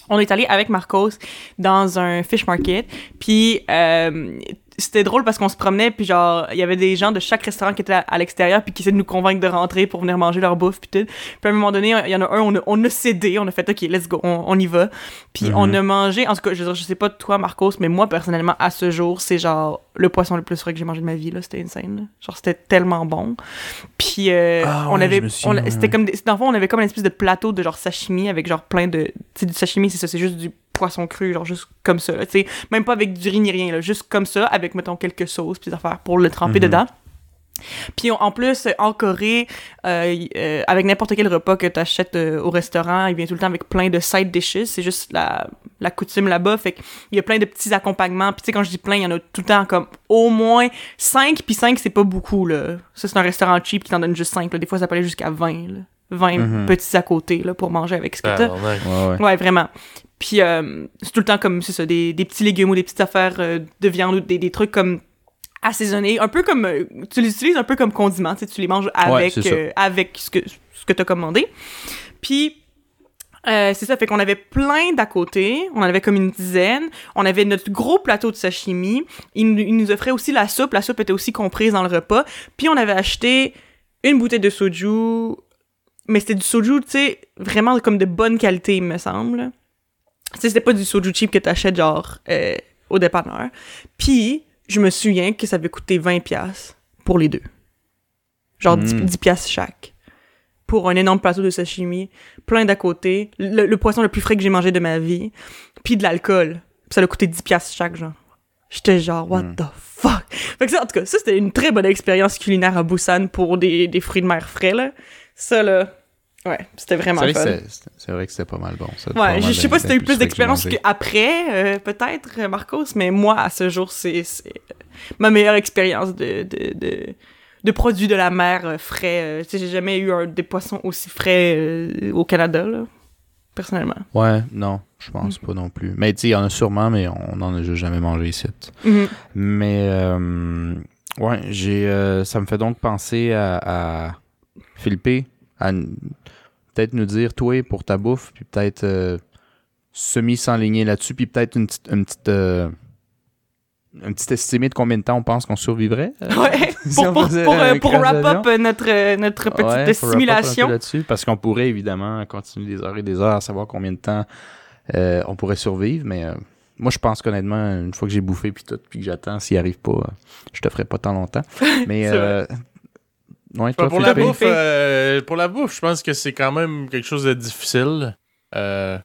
on est allé avec Marcos dans un fish market, puis euh, c'était drôle parce qu'on se promenait, puis genre, il y avait des gens de chaque restaurant qui étaient à, à l'extérieur, puis qui essayaient de nous convaincre de rentrer pour venir manger leur bouffe, puis tout. Puis à un moment donné, il y en a un, on a, on a cédé, on a fait, OK, let's go, on, on y va. Puis Mhm. on a mangé, en tout cas, je, je sais pas toi, Marcos, mais moi, personnellement, à ce jour, c'est genre le poisson le plus frais que j'ai mangé de ma vie, là. C'était insane, là. Genre, c'était tellement bon. Puis euh, Ah on ouais, avait, c'était comme, des, dans le fond, on avait comme une espèce de plateau de genre sashimi avec genre plein de, tu sais, du sashimi, c'est ça, c'est juste du poisson cru, genre juste comme ça, là, tu sais, même pas avec du riz ni rien, là, juste comme ça, avec, mettons, quelques sauces, puis des affaires pour le tremper Mhm. dedans. Puis en plus, en Corée, euh, euh, avec n'importe quel repas que tu achètes au restaurant, il vient tout le temps avec plein de side dishes. C'est juste la, la coutume là-bas. Fait qu'il y a plein de petits accompagnements. Puis tu sais, quand je dis plein, il y en a tout le temps comme au moins 5. Puis 5, c'est pas beaucoup, là. Ça, c'est un restaurant cheap qui t'en donne juste 5. Des fois, ça peut aller jusqu'à 20, là. 20 Mhm. petits à côté, là, pour manger avec ce que t'as. Tabarnak. Ouais, ouais. Ouais, vraiment. Puis euh, c'est tout le temps comme, c'est ça, des, des petits légumes ou des petites affaires euh, de viande ou des, des trucs comme assaisonnés, un peu comme, euh, tu les utilises un peu comme condiments, tu sais, tu les manges avec, euh, avec ce que, ce que t'as commandé. Puis, euh, c'est ça, fait qu'on avait plein d'à côté, on en avait comme une dizaine, on avait notre gros plateau de sashimi, il, nous- il nous offrait aussi la soupe, la soupe était aussi comprise dans le repas, puis on avait acheté une bouteille de soju, mais c'était du soju, tu sais, vraiment comme de bonne qualité, il me semble. C'était pas du soju cheap que t'achètes, genre, euh, au dépanneur. Puis, je me souviens que ça avait coûté 20$ piastres pour les deux. Genre 10, Mm. 10 piastres chaque. Pour un énorme plateau de sashimi, plein d'à côté, le, le poisson le plus frais que j'ai mangé de ma vie, puis de l'alcool. Ça a coûté 10$ piastres chaque, genre. J'étais genre, what Mm. the fuck? Fait que ça, en tout cas, ça, c'était une très bonne expérience culinaire à Busan pour des, des fruits de mer frais, là. Ça, là, ouais, c'était vraiment fun. c'est- vrai que c'était pas mal bon. ça, Ouais, je, sais pas si t'as eu plus d'expérience qu'après, euh, peut-être, euh, Marcos, mais moi, à ce jour, c'est c'est ma meilleure expérience de, de, de, de produits de la mer euh, frais. euh, tu sais, j'ai jamais eu un, des poissons aussi frais euh, au Canada, là, personnellement. Ouais, non, je Mm. pense pas non plus. Mais tu sais, il y en a sûrement, mais on n'en a juste jamais mangé ici. Mhm. Mais euh, ouais, j'ai euh, ça me fait donc penser à, à Philippe, à peut-être nous dire toi pour ta bouffe, puis peut-être euh, semi s'enligner là-dessus, puis peut-être une petite une petite euh, un petit estimé de combien de temps on pense qu'on survivrait. euh, Ouais, si pour, pour, pour, wrap up notre, notre petite Ouais, simulation. là-dessus, parce qu'on pourrait évidemment continuer des heures et des heures à savoir combien de temps euh, on pourrait survivre, mais euh, moi je pense qu'honnêtement, une fois que j'ai bouffé puis tout, puis que j'attends, s'il arrive pas, je te ferai pas tant longtemps. Mais ouais, toi, pour, la bouffe, euh, pour la bouffe, je pense que c'est quand même quelque chose de difficile. Euh,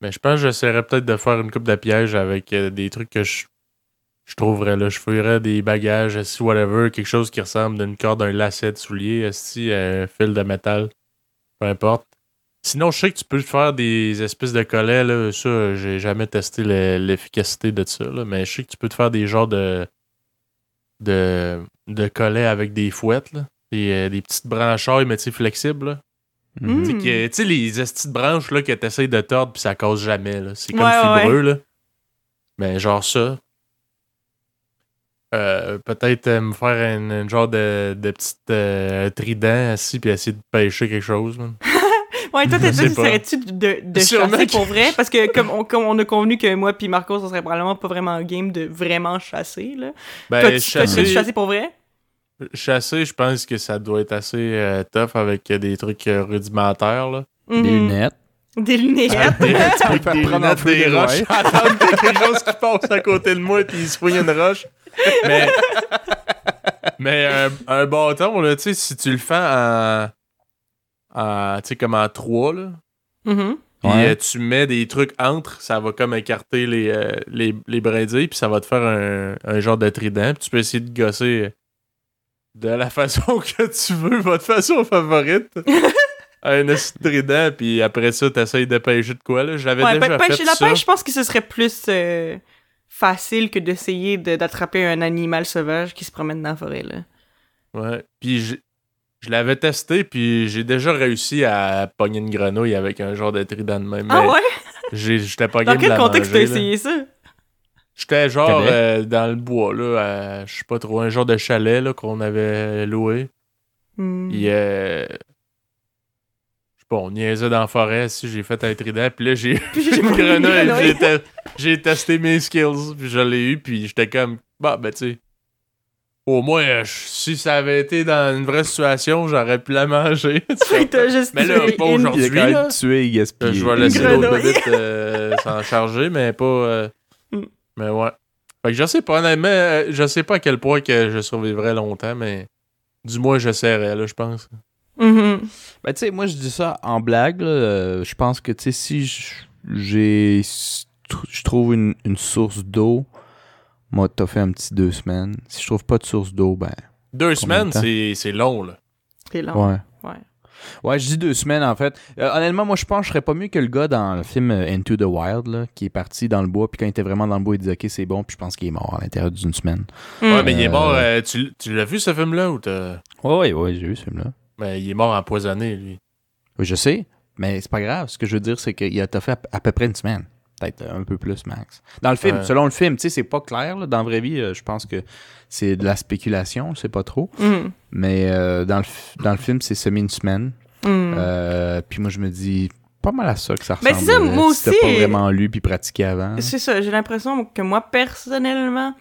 mais je pense que j'essaierais peut-être de faire une coupe de piège avec euh, des trucs que je, je trouverais là. Je fouillerais des bagages, si whatever, quelque chose qui ressemble d'une corde, un lacet de soulier, si un fil de métal, peu importe. Sinon, je sais que tu peux faire des espèces de collets, là. Ça, j'ai jamais testé le- l'efficacité de ça, là. Mais je sais que tu peux te faire des genres de. de, de collets avec des fouettes, là. Des, euh, des petites branchailles, mais tu sais, flexibles, là. Mm. Tu sais, les petites branches, là, que t'essayes de tordre, puis ça casse jamais, là. C'est comme Ouais, ouais, fibreux, là. Mais genre ça. Euh, peut-être euh, me faire un, un genre de, de petit euh, trident assis puis essayer de pêcher quelque chose. Ouais, toi, t'es- pas. serais-tu de, de chasser que- pour vrai? Parce que comme on, comme on a convenu que moi puis Marcos, on serait probablement pas vraiment game de vraiment chasser, là. Ben, toi, tu toi, tu chasser, chasser pour vrai? Chasser, je pense que ça doit être assez euh, tough avec euh, des trucs euh, rudimentaires. Là. Des Mhm. lunettes. Des lunettes. Des, faire des prendre en lunettes, feu des des roches, attendre qu'il y ait quelque chose qui passe à côté de moi puis il se fouille une roche. Mais, mais un, un bâton, là, tu sais, si tu le fais en, en tu sais, comme en trois, là, Mhm. puis Ouais. euh, tu mets des trucs entre, ça va comme écarter les, euh, les, les brindilles, puis ça va te faire un, un genre de trident, puis tu peux essayer de gosser de la façon que tu veux, votre façon favorite. un esti de trident, puis après ça, t'essayes de pêcher de quoi, là? J'avais Ouais, déjà fait pêcher la ça. pêche, je pense que ce serait plus euh, facile que d'essayer de- d'attraper un animal sauvage qui se promène dans la forêt, là. Ouais, puis je l'avais testé, puis j'ai déjà réussi à pogner une grenouille avec un genre de trident de même. Ah ouais? J'étais pas Dans quel contexte t'as essayé ça? J'étais genre euh, dans le bois, là, à, je sais pas trop, un genre de chalet là, qu'on avait loué. Hmm. Puis, euh, je sais pas, on niaisait dans la forêt, si j'ai fait un trident, puis là, j'ai une grenouille, j'ai te- j'ai testé mes skills, puis je l'ai eu, puis j'étais comme, bah, ben, tu sais, au moins, euh, je- si ça avait été dans une vraie situation, j'aurais pu la manger. juste Mais là, pas aujourd'hui. Il a quand là. même tué et Euh, gaspillé. Je vais laisser l'autre bébite euh, s'en charger, mais pas. euh, Mm. Mais ouais. Fait que je sais pas, honnêtement, euh, je sais pas à quel point que je survivrai longtemps, mais du moins j'essaierai, là, je pense. Mhm. Ben, tu sais, moi, je dis ça en blague. là. Euh, je pense que, tu sais, si j- j'ai. Je trouve une, une source d'eau, moi, t'as fait un petit deux semaines. Si je trouve pas de source d'eau, ben. Deux de semaines, c'est long, là. C'est long. Ouais. Ouais. Ouais, je dis deux semaines en fait. Euh, honnêtement, moi je pense que je serais pas mieux que le gars dans le film euh, Into the Wild, là, qui est parti dans le bois, puis quand il était vraiment dans le bois, il disait ok, c'est bon, puis je pense qu'il est mort à l'intérieur d'une semaine. Ouais, mais il est mort. euh, tu tu l'as vu, ce film-là, ou t'as. Ouais, ouais, ouais, j'ai vu ce film-là. Ben, il est mort empoisonné, lui. Oui, je sais, mais c'est pas grave. Ce que je veux dire, c'est qu'il a fait à, à peu près une semaine. Peut-être un peu plus, max. Dans le film, selon le film, tu sais, c'est pas clair. là. Dans la vraie vie, euh, je pense que c'est de la spéculation, je sais pas trop. Mm. Mais euh, dans, le, dans le film, c'est semi une semaine. Mm. Euh, puis moi, je me dis pas mal à ça que ça Ben, ressemble. c'est ça, moi si aussi. pas vraiment lu puis pratiqué avant. C'est ça, j'ai l'impression que moi, personnellement,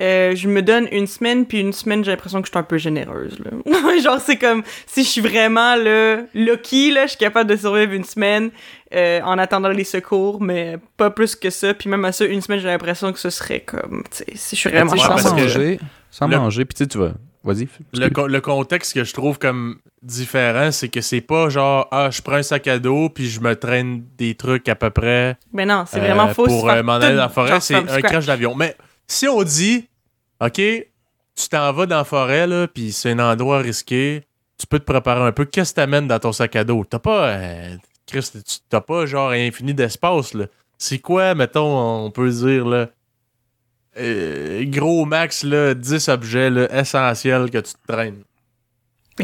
euh, je me donne une semaine, puis une semaine, j'ai l'impression que je suis un peu généreuse. Là. Genre, c'est comme si je suis vraiment là, lucky, là, je suis capable de survivre une semaine euh, en attendant les secours, mais pas plus que ça. Puis même à ça, une semaine, j'ai l'impression que ce serait comme, tu sais, si je suis vraiment Ouais, sans parce que- manger, sans le- manger, puis tu sais, tu vas. Vas-y. Le, le contexte que je trouve comme différent, c'est que c'est pas genre, ah, je prends un sac à dos, puis je me traîne des trucs à peu près. Mais non, c'est euh, vraiment faux. Pour euh, m'en aller dans la forêt, c'est un crash d'avion. Mais si on dit, OK, tu t'en vas dans la forêt, là, puis c'est un endroit risqué, tu peux te préparer un peu. Qu'est-ce que t'amènes dans ton sac à dos? T'as pas, euh, Chris, tu- t'as pas genre infini d'espace, là. C'est quoi, mettons, on peut dire, là, euh, gros max, là, 10 objets là, essentiels que tu te traînes?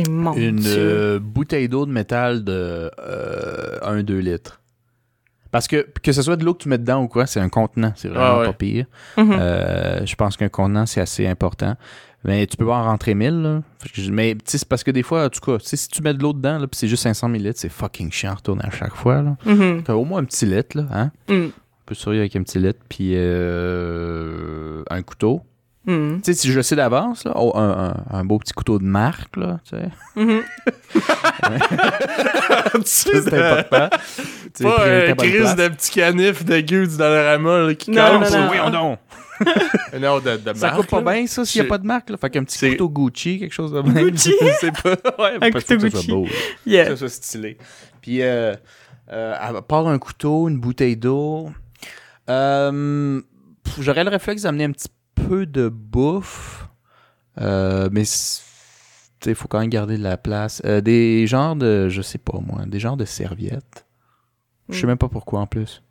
Mon Une Dieu. euh, bouteille d'eau de métal de 1-2 litres. Parce que que ce soit de l'eau que tu mets dedans ou quoi, c'est un contenant. C'est vraiment Ah ouais. pas pire. Mhm. Euh, je pense qu'un contenant, c'est assez important. Mais tu peux pas en rentrer 1000. Là. Mais c'est parce que des fois, en tout cas, tu sais, si tu mets de l'eau dedans, là, puis c'est juste 500 ml, c'est fucking chiant à retourner à chaque fois. Là. Mhm. T'as au moins un petit litre, là, hein? Mm. On peut survivre avec un petit litre, puis euh, un couteau. Mhm. Tu sais, si je le sais d'avance, là, oh, un, un- un beau petit couteau de marque, là, tu sais. Mhm. Ça, c'est important. Tu sais, Pas un crise de petit canif de gueux dans le ramas là, qui Non, non, non. Voyons donc. Non, de, de Ça marque, pas là. bien, ça, s'il n'y a pas de marque. Là. Fait qu'un petit couteau Gucci, quelque chose de même. Gucci? Je sais pas. Ouais, Un parce que couteau ça soit Gucci. beau. Yeah. que ça soit stylé. Puis, euh, euh, à part un couteau, une bouteille d'eau, euh, j'aurais le réflexe d'amener un petit peu de bouffe, euh, mais il faut quand même garder de la place. Euh, des genres de, je sais pas moi, des genres de serviettes. Je sais Mm. même pas pourquoi en plus.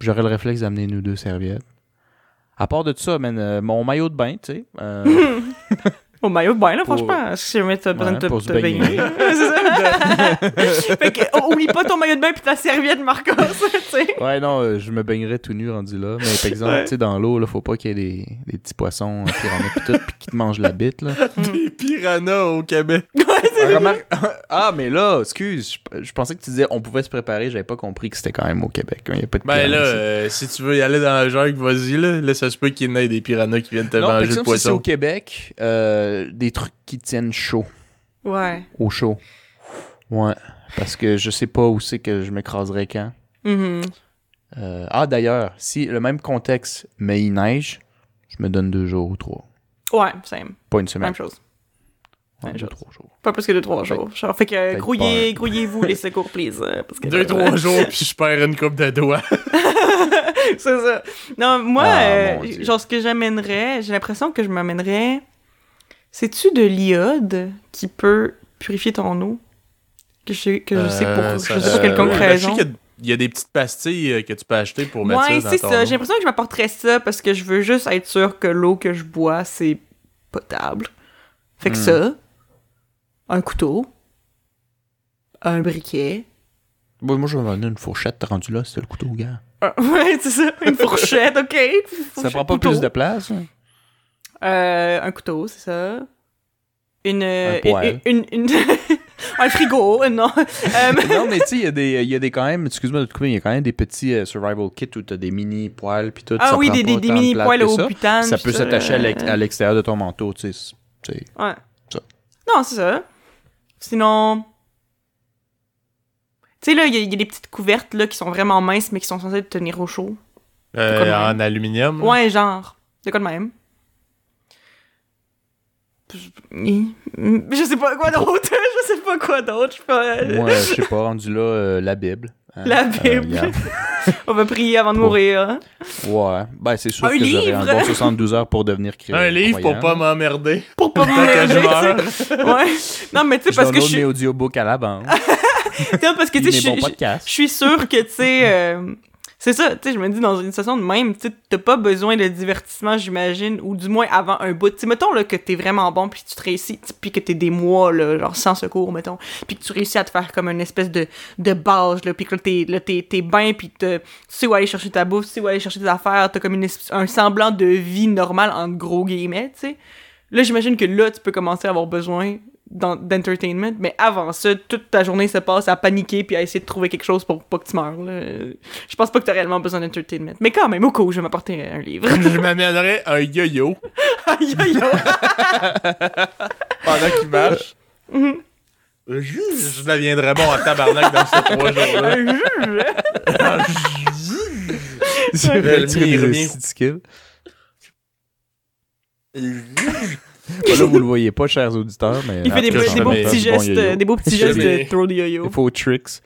J'aurais le réflexe d'amener ou deux serviettes. À part de ça, man, euh, mon maillot de bain, tu sais. euh, Au maillot de bain, là, Pour- franchement, si jamais t'as besoin Ouais, de te, baigner. baigner. C'est ça. fait que, oh, oublie pas ton maillot de bain puis ta serviette, Marcos, tu sais. Ouais, non, euh, je me baignerais tout nu rendu là. Mais par exemple, Ouais. tu sais, dans l'eau, là, faut pas qu'il y ait des, des petits poissons euh, piranhas pis tout, pis qui te mangent la bite, là. Des piranhas au Québec. Remarque- ah, mais là, excuse, je, je pensais que tu disais on pouvait se préparer, j'avais pas compris que c'était quand même au Québec. Il y a pas de Ben là, euh, si tu veux y aller dans la jungle, vas-y, là. Là, ça se peut qu'il y en ait des piranhas qui viennent te non, par manger le exemple, si c'est au poisson. Québec, euh, des trucs qui tiennent chaud, Ouais. au chaud. Ouais, parce que je sais pas où c'est que je m'écraserais quand. Mhm. Euh, ah, d'ailleurs, si le même contexte, mais il neige, je me donne deux jours ou trois. Ouais, same. Pas une semaine. Même chose. Ouais, même deux, chose. trois jours. Pas plus que deux, trois jours. Genre, fait que euh, grouillez, grouillez-vous les secours, please. euh, Parce que, Deux, trois jours, puis je perds une coupe de doigts. c'est ça. Non, moi, Ah, euh, genre, ce que j'amènerais, j'ai l'impression que je m'amènerais. C'est-tu de l'iode qui peut purifier ton eau? Que je, que je sais Euh, pour, ça- je sais pour euh, quelconque ouais, ben, je sais raison. qu'il y a- Il y a des petites pastilles euh, que tu peux acheter pour mettre Ouais, ça c'est dans ton ça. eau. J'ai l'impression que je m'apporterais ça parce que je veux juste être sûr que l'eau que je bois, c'est potable. Fait que Hmm. ça, un couteau, un briquet. Bon, moi, je vais me donner une fourchette t'as rendu là, c'est le couteau, gars. un- ouais, c'est ça. Une fourchette, ok. Ça Fourchette, prend pas couteau. plus de place. hein? Euh, un couteau, c'est ça. Une, Un une, poêle. une, une- un frigo, euh, non. Euh, non, mais tu sais, il y, a des- il y a des quand même, excuse-moi de te couper, il y a quand même des petits euh, survival kits où t'as des mini poils puis tout. ah ça oui, prend des, pas des, des mini que au ça. butane. Ça peut s'attacher à l'ex- euh, à l'extérieur de ton manteau, tu sais. Ouais. Ça. Non, c'est ça. Sinon. Tu sais, là, il y, a- il y a des petites couvertes là, qui sont vraiment minces, mais qui sont censées te tenir au chaud. Euh, en aluminium? Ouais, genre. De quoi de même? Je je sais pas quoi d'autre. Je sais pas quoi d'autre. Pas. Moi, je sais pas, rendu là, euh, la Bible. Hein? La Euh, Bible. On va prier avant de Pour- mourir. hein. ouais. Ben, c'est sûr Un que j'aurais livre? un bon 72 heures pour devenir chrétien. Un livre pour pas m'emmerder. Pour pas. Ouais. Non, mais tu sais, parce que je suis. mes audiobooks à la banque. Non, parce que tu sais, je suis sûre que, tu sais, euh, c'est ça, tu sais, je me dis, dans une situation de même, tu t'as pas besoin de divertissement, j'imagine, ou du moins avant un bout. Tu mettons, là, que t'es vraiment bon, puis tu te réussis, puis que t'es des mois, là, genre sans secours, mettons, puis que tu réussis à te faire comme une espèce de, de base, là, puis que là, t'es, t'es, bien, puis tu sais où aller chercher ta bouffe, tu sais où aller chercher tes affaires, t'as comme une un semblant de vie normale, en gros guillemets, tu sais. Là, j'imagine que là, tu peux commencer à avoir besoin d'entertainment, mais avant ça, toute ta journée se passe à paniquer puis à essayer de trouver quelque chose pour pas que tu meurs. Là. Je pense pas que t'as réellement besoin d'entertainment. Mais quand même, au où, je vais m'apporter un livre. Je m'amènerais un yo-yo aïe, aïe. pendant qu'il marche. Mhm. Je, je deviendrais bon en tabarnak dans ces trois jours-là. C'est Le vrai, tu revient. skill. Bon, là, vous le voyez pas, chers auditeurs, mais. Il fait des, beaux- des petits bon gestes, euh, des beaux petits gestes de throw the yo-yo. Des faux tricks.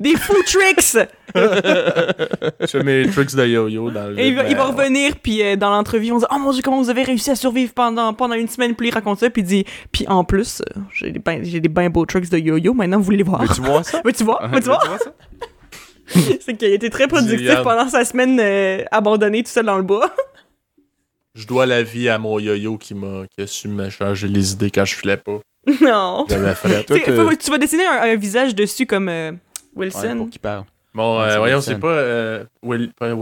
Des faux tricks! Je fais mes tricks de yo-yo dans le Et il va, il revenir, puis euh, dans l'entrevue, on dit Oh mon dieu, comment vous avez réussi à survivre pendant, pendant une semaine? Puis il raconte ça, puis il dit Puis en plus, euh, j'ai des, ben, j'ai des ben beaux tricks de yo-yo, maintenant vous voulez les voir? Veux-tu voir ça? Veux-tu voir? Veux-tu voir? ça? C'est qu'il a été très productif pendant sa semaine euh, abandonnée tout seul dans le bois. Je dois la vie à mon yo-yo qui m'a qui a su me changer les idées quand je filais pas. non. Toi, Tu faut- vas dessiner un, un visage dessus comme euh, Ouais, Wilson. pour qu'il parle. Bon, Ouais, euh, c'est voyons, Wilson. c'est pas, euh, Will, pas. Je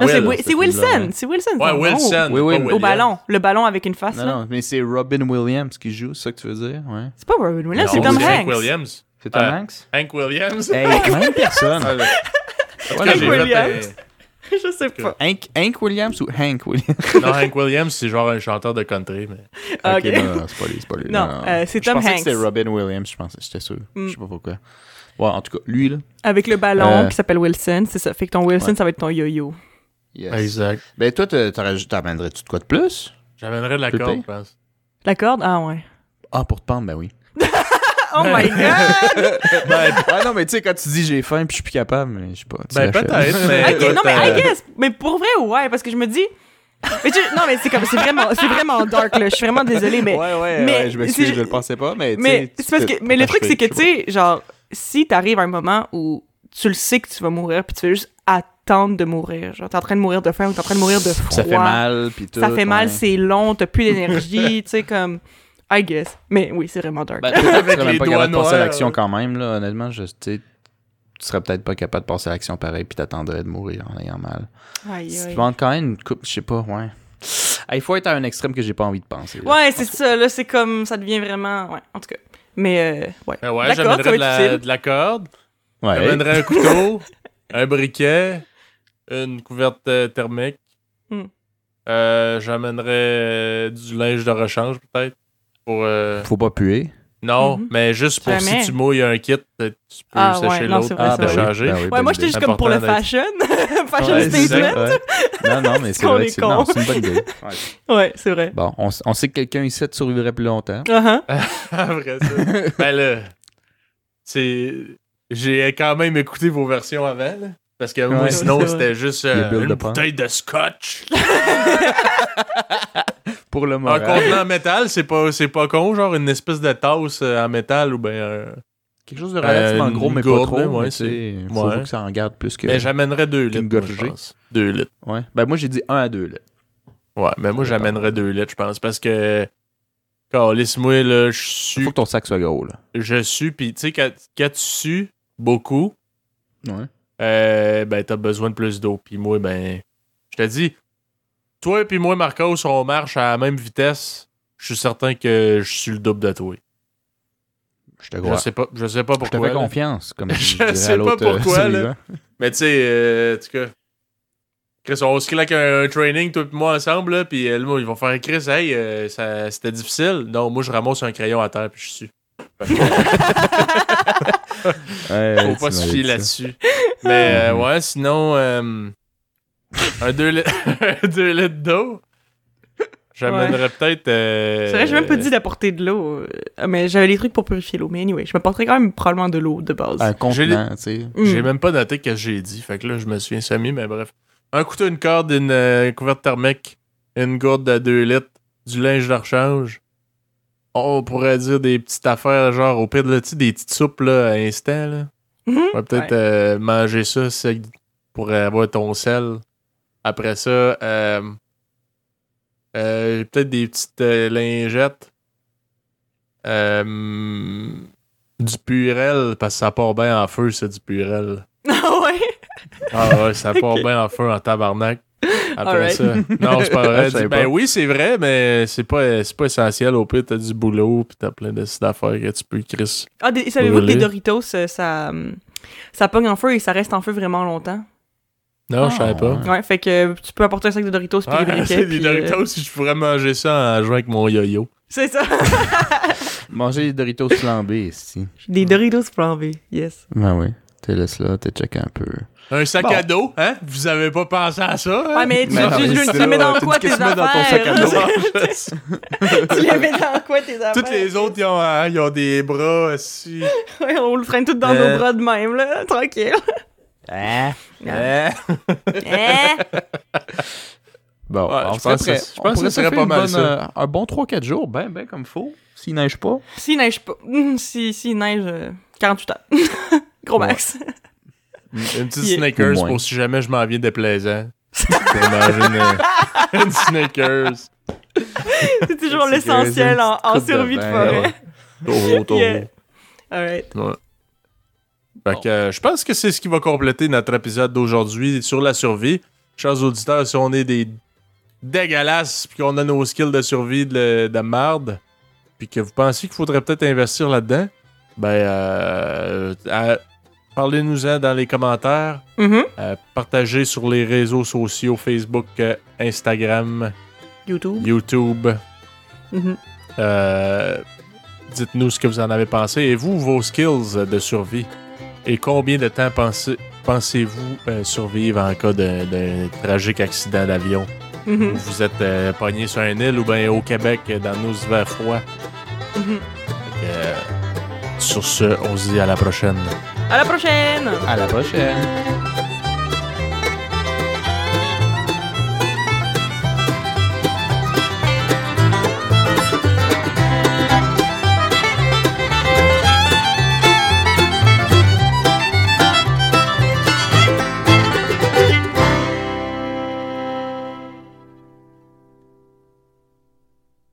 non, c'est Will, Wi- ce c'est film-là, Wilson. ouais. C'est Wilson. Ouais, son nom. Wilson. Oui, oui, pas mais- Au ballon. Le ballon avec une face. Non, là. non, mais c'est Robin Williams qui joue, c'est ça que tu veux dire? Ouais. C'est pas Robin Williams, c'est Tom c'est Hanks. Hank Williams. C'est Tom Euh, Hanks? Hank Williams. Hey, même personne. Ah, là. En tout Hank cas, j'ai fait Williams. Je sais pas. Hank, Hank Williams ou Hank Williams? Non, Hank Williams, c'est genre un chanteur de country. Mais... Ok, non, non, c'est pas lui, c'est pas lui. Non, euh, c'est Tom Je pensais Hanks. que c'était Robin Williams, je pensais, j'étais sûr. Mm. Je sais pas pourquoi. Ouais, en tout cas, lui, là. Avec le ballon Euh, qui s'appelle Wilson, c'est ça. Fait que ton Wilson, Ouais. ça va être ton yo-yo. Yes. Exact. Ben, toi, t'amènerais-tu de quoi de plus? J'amènerais de la corde, je pense. La corde? Ah ouais. Ah, pour te pendre, ben oui. Oh my god! ben, ah non, mais tu sais, quand tu dis j'ai faim puis je suis plus capable, mais je sais pas. Ben, peut-être, mais. ok, non, mais I guess. Mais pour vrai, ouais, parce que je me dis. Mais tu, non, mais c'est comme, c'est vraiment, c'est vraiment dark, là. Je suis vraiment désolée, mais. ouais, ouais, mais ouais, je m'excuse, c'est- je le pensais pas, mais. tu Mais sais, c'est parce que, mais le truc, c'est que, tu sais genre, si t'arrives à un moment où tu le sais que tu vas mourir, puis tu fais juste attendre de mourir, genre, t'es en train de mourir de faim ou t'es en train de mourir de froid. Ça fait mal, puis tout. Ça fait mal, ouais. c'est long, t'as plus d'énergie, tu sais, comme. I guess. Mais oui, c'est vraiment dark. Ben, tu serais même pas capable de passer à l'action quand même, là, honnêtement. Je, tu sais, tu serais peut-être pas capable de passer à l'action pareil, puis t'attendrais de mourir en ayant mal. Aïe, Tu aïe. demandes quand même une coupe, je sais pas, ouais. Il faut être à un extrême que j'ai pas envie de penser. là. Ouais, c'est ça, là, c'est comme. Ça devient vraiment. Ouais, en tout cas. Mais, euh, ouais. Ben ouais, j'amènerais va de être la, de la corde. Ouais. J'amènerais un couteau, un briquet, une couverte euh, thermique. Hmm. Euh, j'amènerais euh, du linge de rechange, peut-être. Pour. euh, Faut pas puer. Non, Mhm. mais juste pour Jamais. si tu mouilles un kit, peut-être tu peux Ah, sécher ouais, l'autre te vrai. changer. Ben oui, Ouais, moi, j'étais idée. juste comme pour le fashion. fashion Ouais, statement. ouais. Non, non, mais c'est vrai c'est une bonne idée. Ouais, c'est vrai. Bon, on, sait que quelqu'un ici te survivrait plus longtemps. Ah, vrai, ça. ben là, c'est. J'ai quand même écouté vos versions avant, là. Parce que moi, sinon, c'était juste euh, une bouteille de scotch. Pour le Un contenant en métal, c'est pas, c'est pas con, genre une espèce de tasse euh, en métal ou ben. euh, Quelque chose de relativement Euh, gros, mais gourde, pas trop. ouais, mais c'est- faut ouais. que ça en garde plus que. Mais j'amènerais deux litres. Une moi, je gorgée. pense. Deux litres. Ouais. Ben, moi, j'ai dit 1 à 2 là. Ouais, mais moi, j'amènerais deux litres, je pense. Parce que. Calisse-moi, là, je Il suis. faut que ton sac soit gros, là. Je suis, pis tu sais, quand, quand tu sues beaucoup, Ouais. euh, ben, t'as besoin de plus d'eau. Puis moi, ben, je te dis, toi et moi, Marcos, on marche à la même vitesse. Je suis certain que je suis le double de toi. Je te Je crois. sais pas, je sais pas Je te pourquoi. fais là. confiance, comme Je je sais pas l'autre, euh, pourquoi, là. Mais tu sais, euh, en tout cas, Chris, on se claque un, un training, toi et moi, ensemble, là, puis euh, là, ils vont faire Chris, hey, euh, ça- c'était difficile. Non, moi, je ramasse un crayon à terre, puis je suis. Ouais, Faut pas se fier là-dessus. Mais euh, Mhm. ouais, sinon, euh, un 2 litres, un deux litres d'eau? J'amènerais peut-être. euh, C'est vrai, j'ai même pas dit d'apporter de l'eau. euh, Mais j'avais les trucs pour purifier l'eau. Mais anyway, je me porterais quand même probablement de l'eau de base. Un J'ai contenant, tu sais. Mm. J'ai même pas noté ce que j'ai dit. Fait que là, je me souviens semi, mais bref. Un couteau, une corde, une euh, couverte thermique, une gourde de 2 litres, du linge de rechange. On pourrait dire des petites affaires, genre au pire de là, des petites soupes là, à instant. Là. Mhm. On va peut-être Ouais. euh, manger ça c'est pour avoir ton sel. Après ça, euh, euh, peut-être des petites euh, lingettes. Euh, du purel, parce que ça part bien en feu, c'est du purel. Ah ouais? Ah ouais, ça part bien en feu en tabarnak. Après ça. Non, c'est pas vrai. ben pas. oui, c'est vrai, mais c'est pas, c'est pas essentiel. Au pire, t'as du boulot, pis t'as plein de petites affaires que tu peux, Chris. Ah, savez-vous que les Doritos, ça, hum, ça pogne en feu et ça reste en feu vraiment longtemps? Non, je savais pas. Ah. Ouais, fait que tu peux apporter un sac de Doritos puis des Ouais, briquets. c'est des puis, euh, Doritos, si je pourrais manger ça en jouant avec mon yo-yo. C'est ça. Manger des Doritos flambés, ici. des Doritos flambés, yes. Ben oui. T'es laisse là, t'es checké un peu. Un sac Bon. à dos, hein? Vous avez pas pensé à ça? hein? Ouais, mais tu, Mais non, tu- mais tu- c'est tu les mets dans tu quoi tes qu'est-ce que tu mets dans ton sac à affaires? dos? tu les mets dans quoi tes affaires? Toutes les autres, ils ont, hein, ils ont des bras aussi. Ouais, on le freine tout dans Euh. nos bras de même, là. Tranquille. Hein? Eh? Bon, Ouais, on je pense que- prêt. je On pense que pourrait ce serait pas une mal bonne, ça. euh, un bon 3-4 jours, ben, ben comme faut. S'il neige pas. S'il neige pas. Hum, Si, s'il neige, euh, 48 heures. Gros Ouais. max. Une petite Yeah. Snickers pour si jamais je m'en viens déplaisant. pour manger une, une Snickers. C'est toujours Une l'essentiel en, en coupe de survie de, forêt. Taureau, taureau. Yeah. Alright. Ouais. Fait que, euh, je pense que c'est ce qui va compléter notre épisode d'aujourd'hui sur la survie. Chers auditeurs, si on est des dégueulasses puis qu'on a nos skills de survie de, de marde, puis que vous pensez qu'il faudrait peut-être investir là-dedans, ben, euh, parlez-nous-en dans les commentaires. Mhm. Euh, partagez sur les réseaux sociaux Facebook, Instagram, YouTube. YouTube. Mhm. Euh, Dites-nous ce que vous en avez pensé. Et vous, vos skills de survie. Et combien de temps pensez- pensez-vous euh, survivre en cas d'un d'un tragique accident d'avion? Mhm. Où vous êtes euh, pogné sur un île ou bien au Québec euh, dans nos hivers froids? Mhm. Que, euh, sur ce, on se dit à la prochaine. À la prochaine! À la prochaine.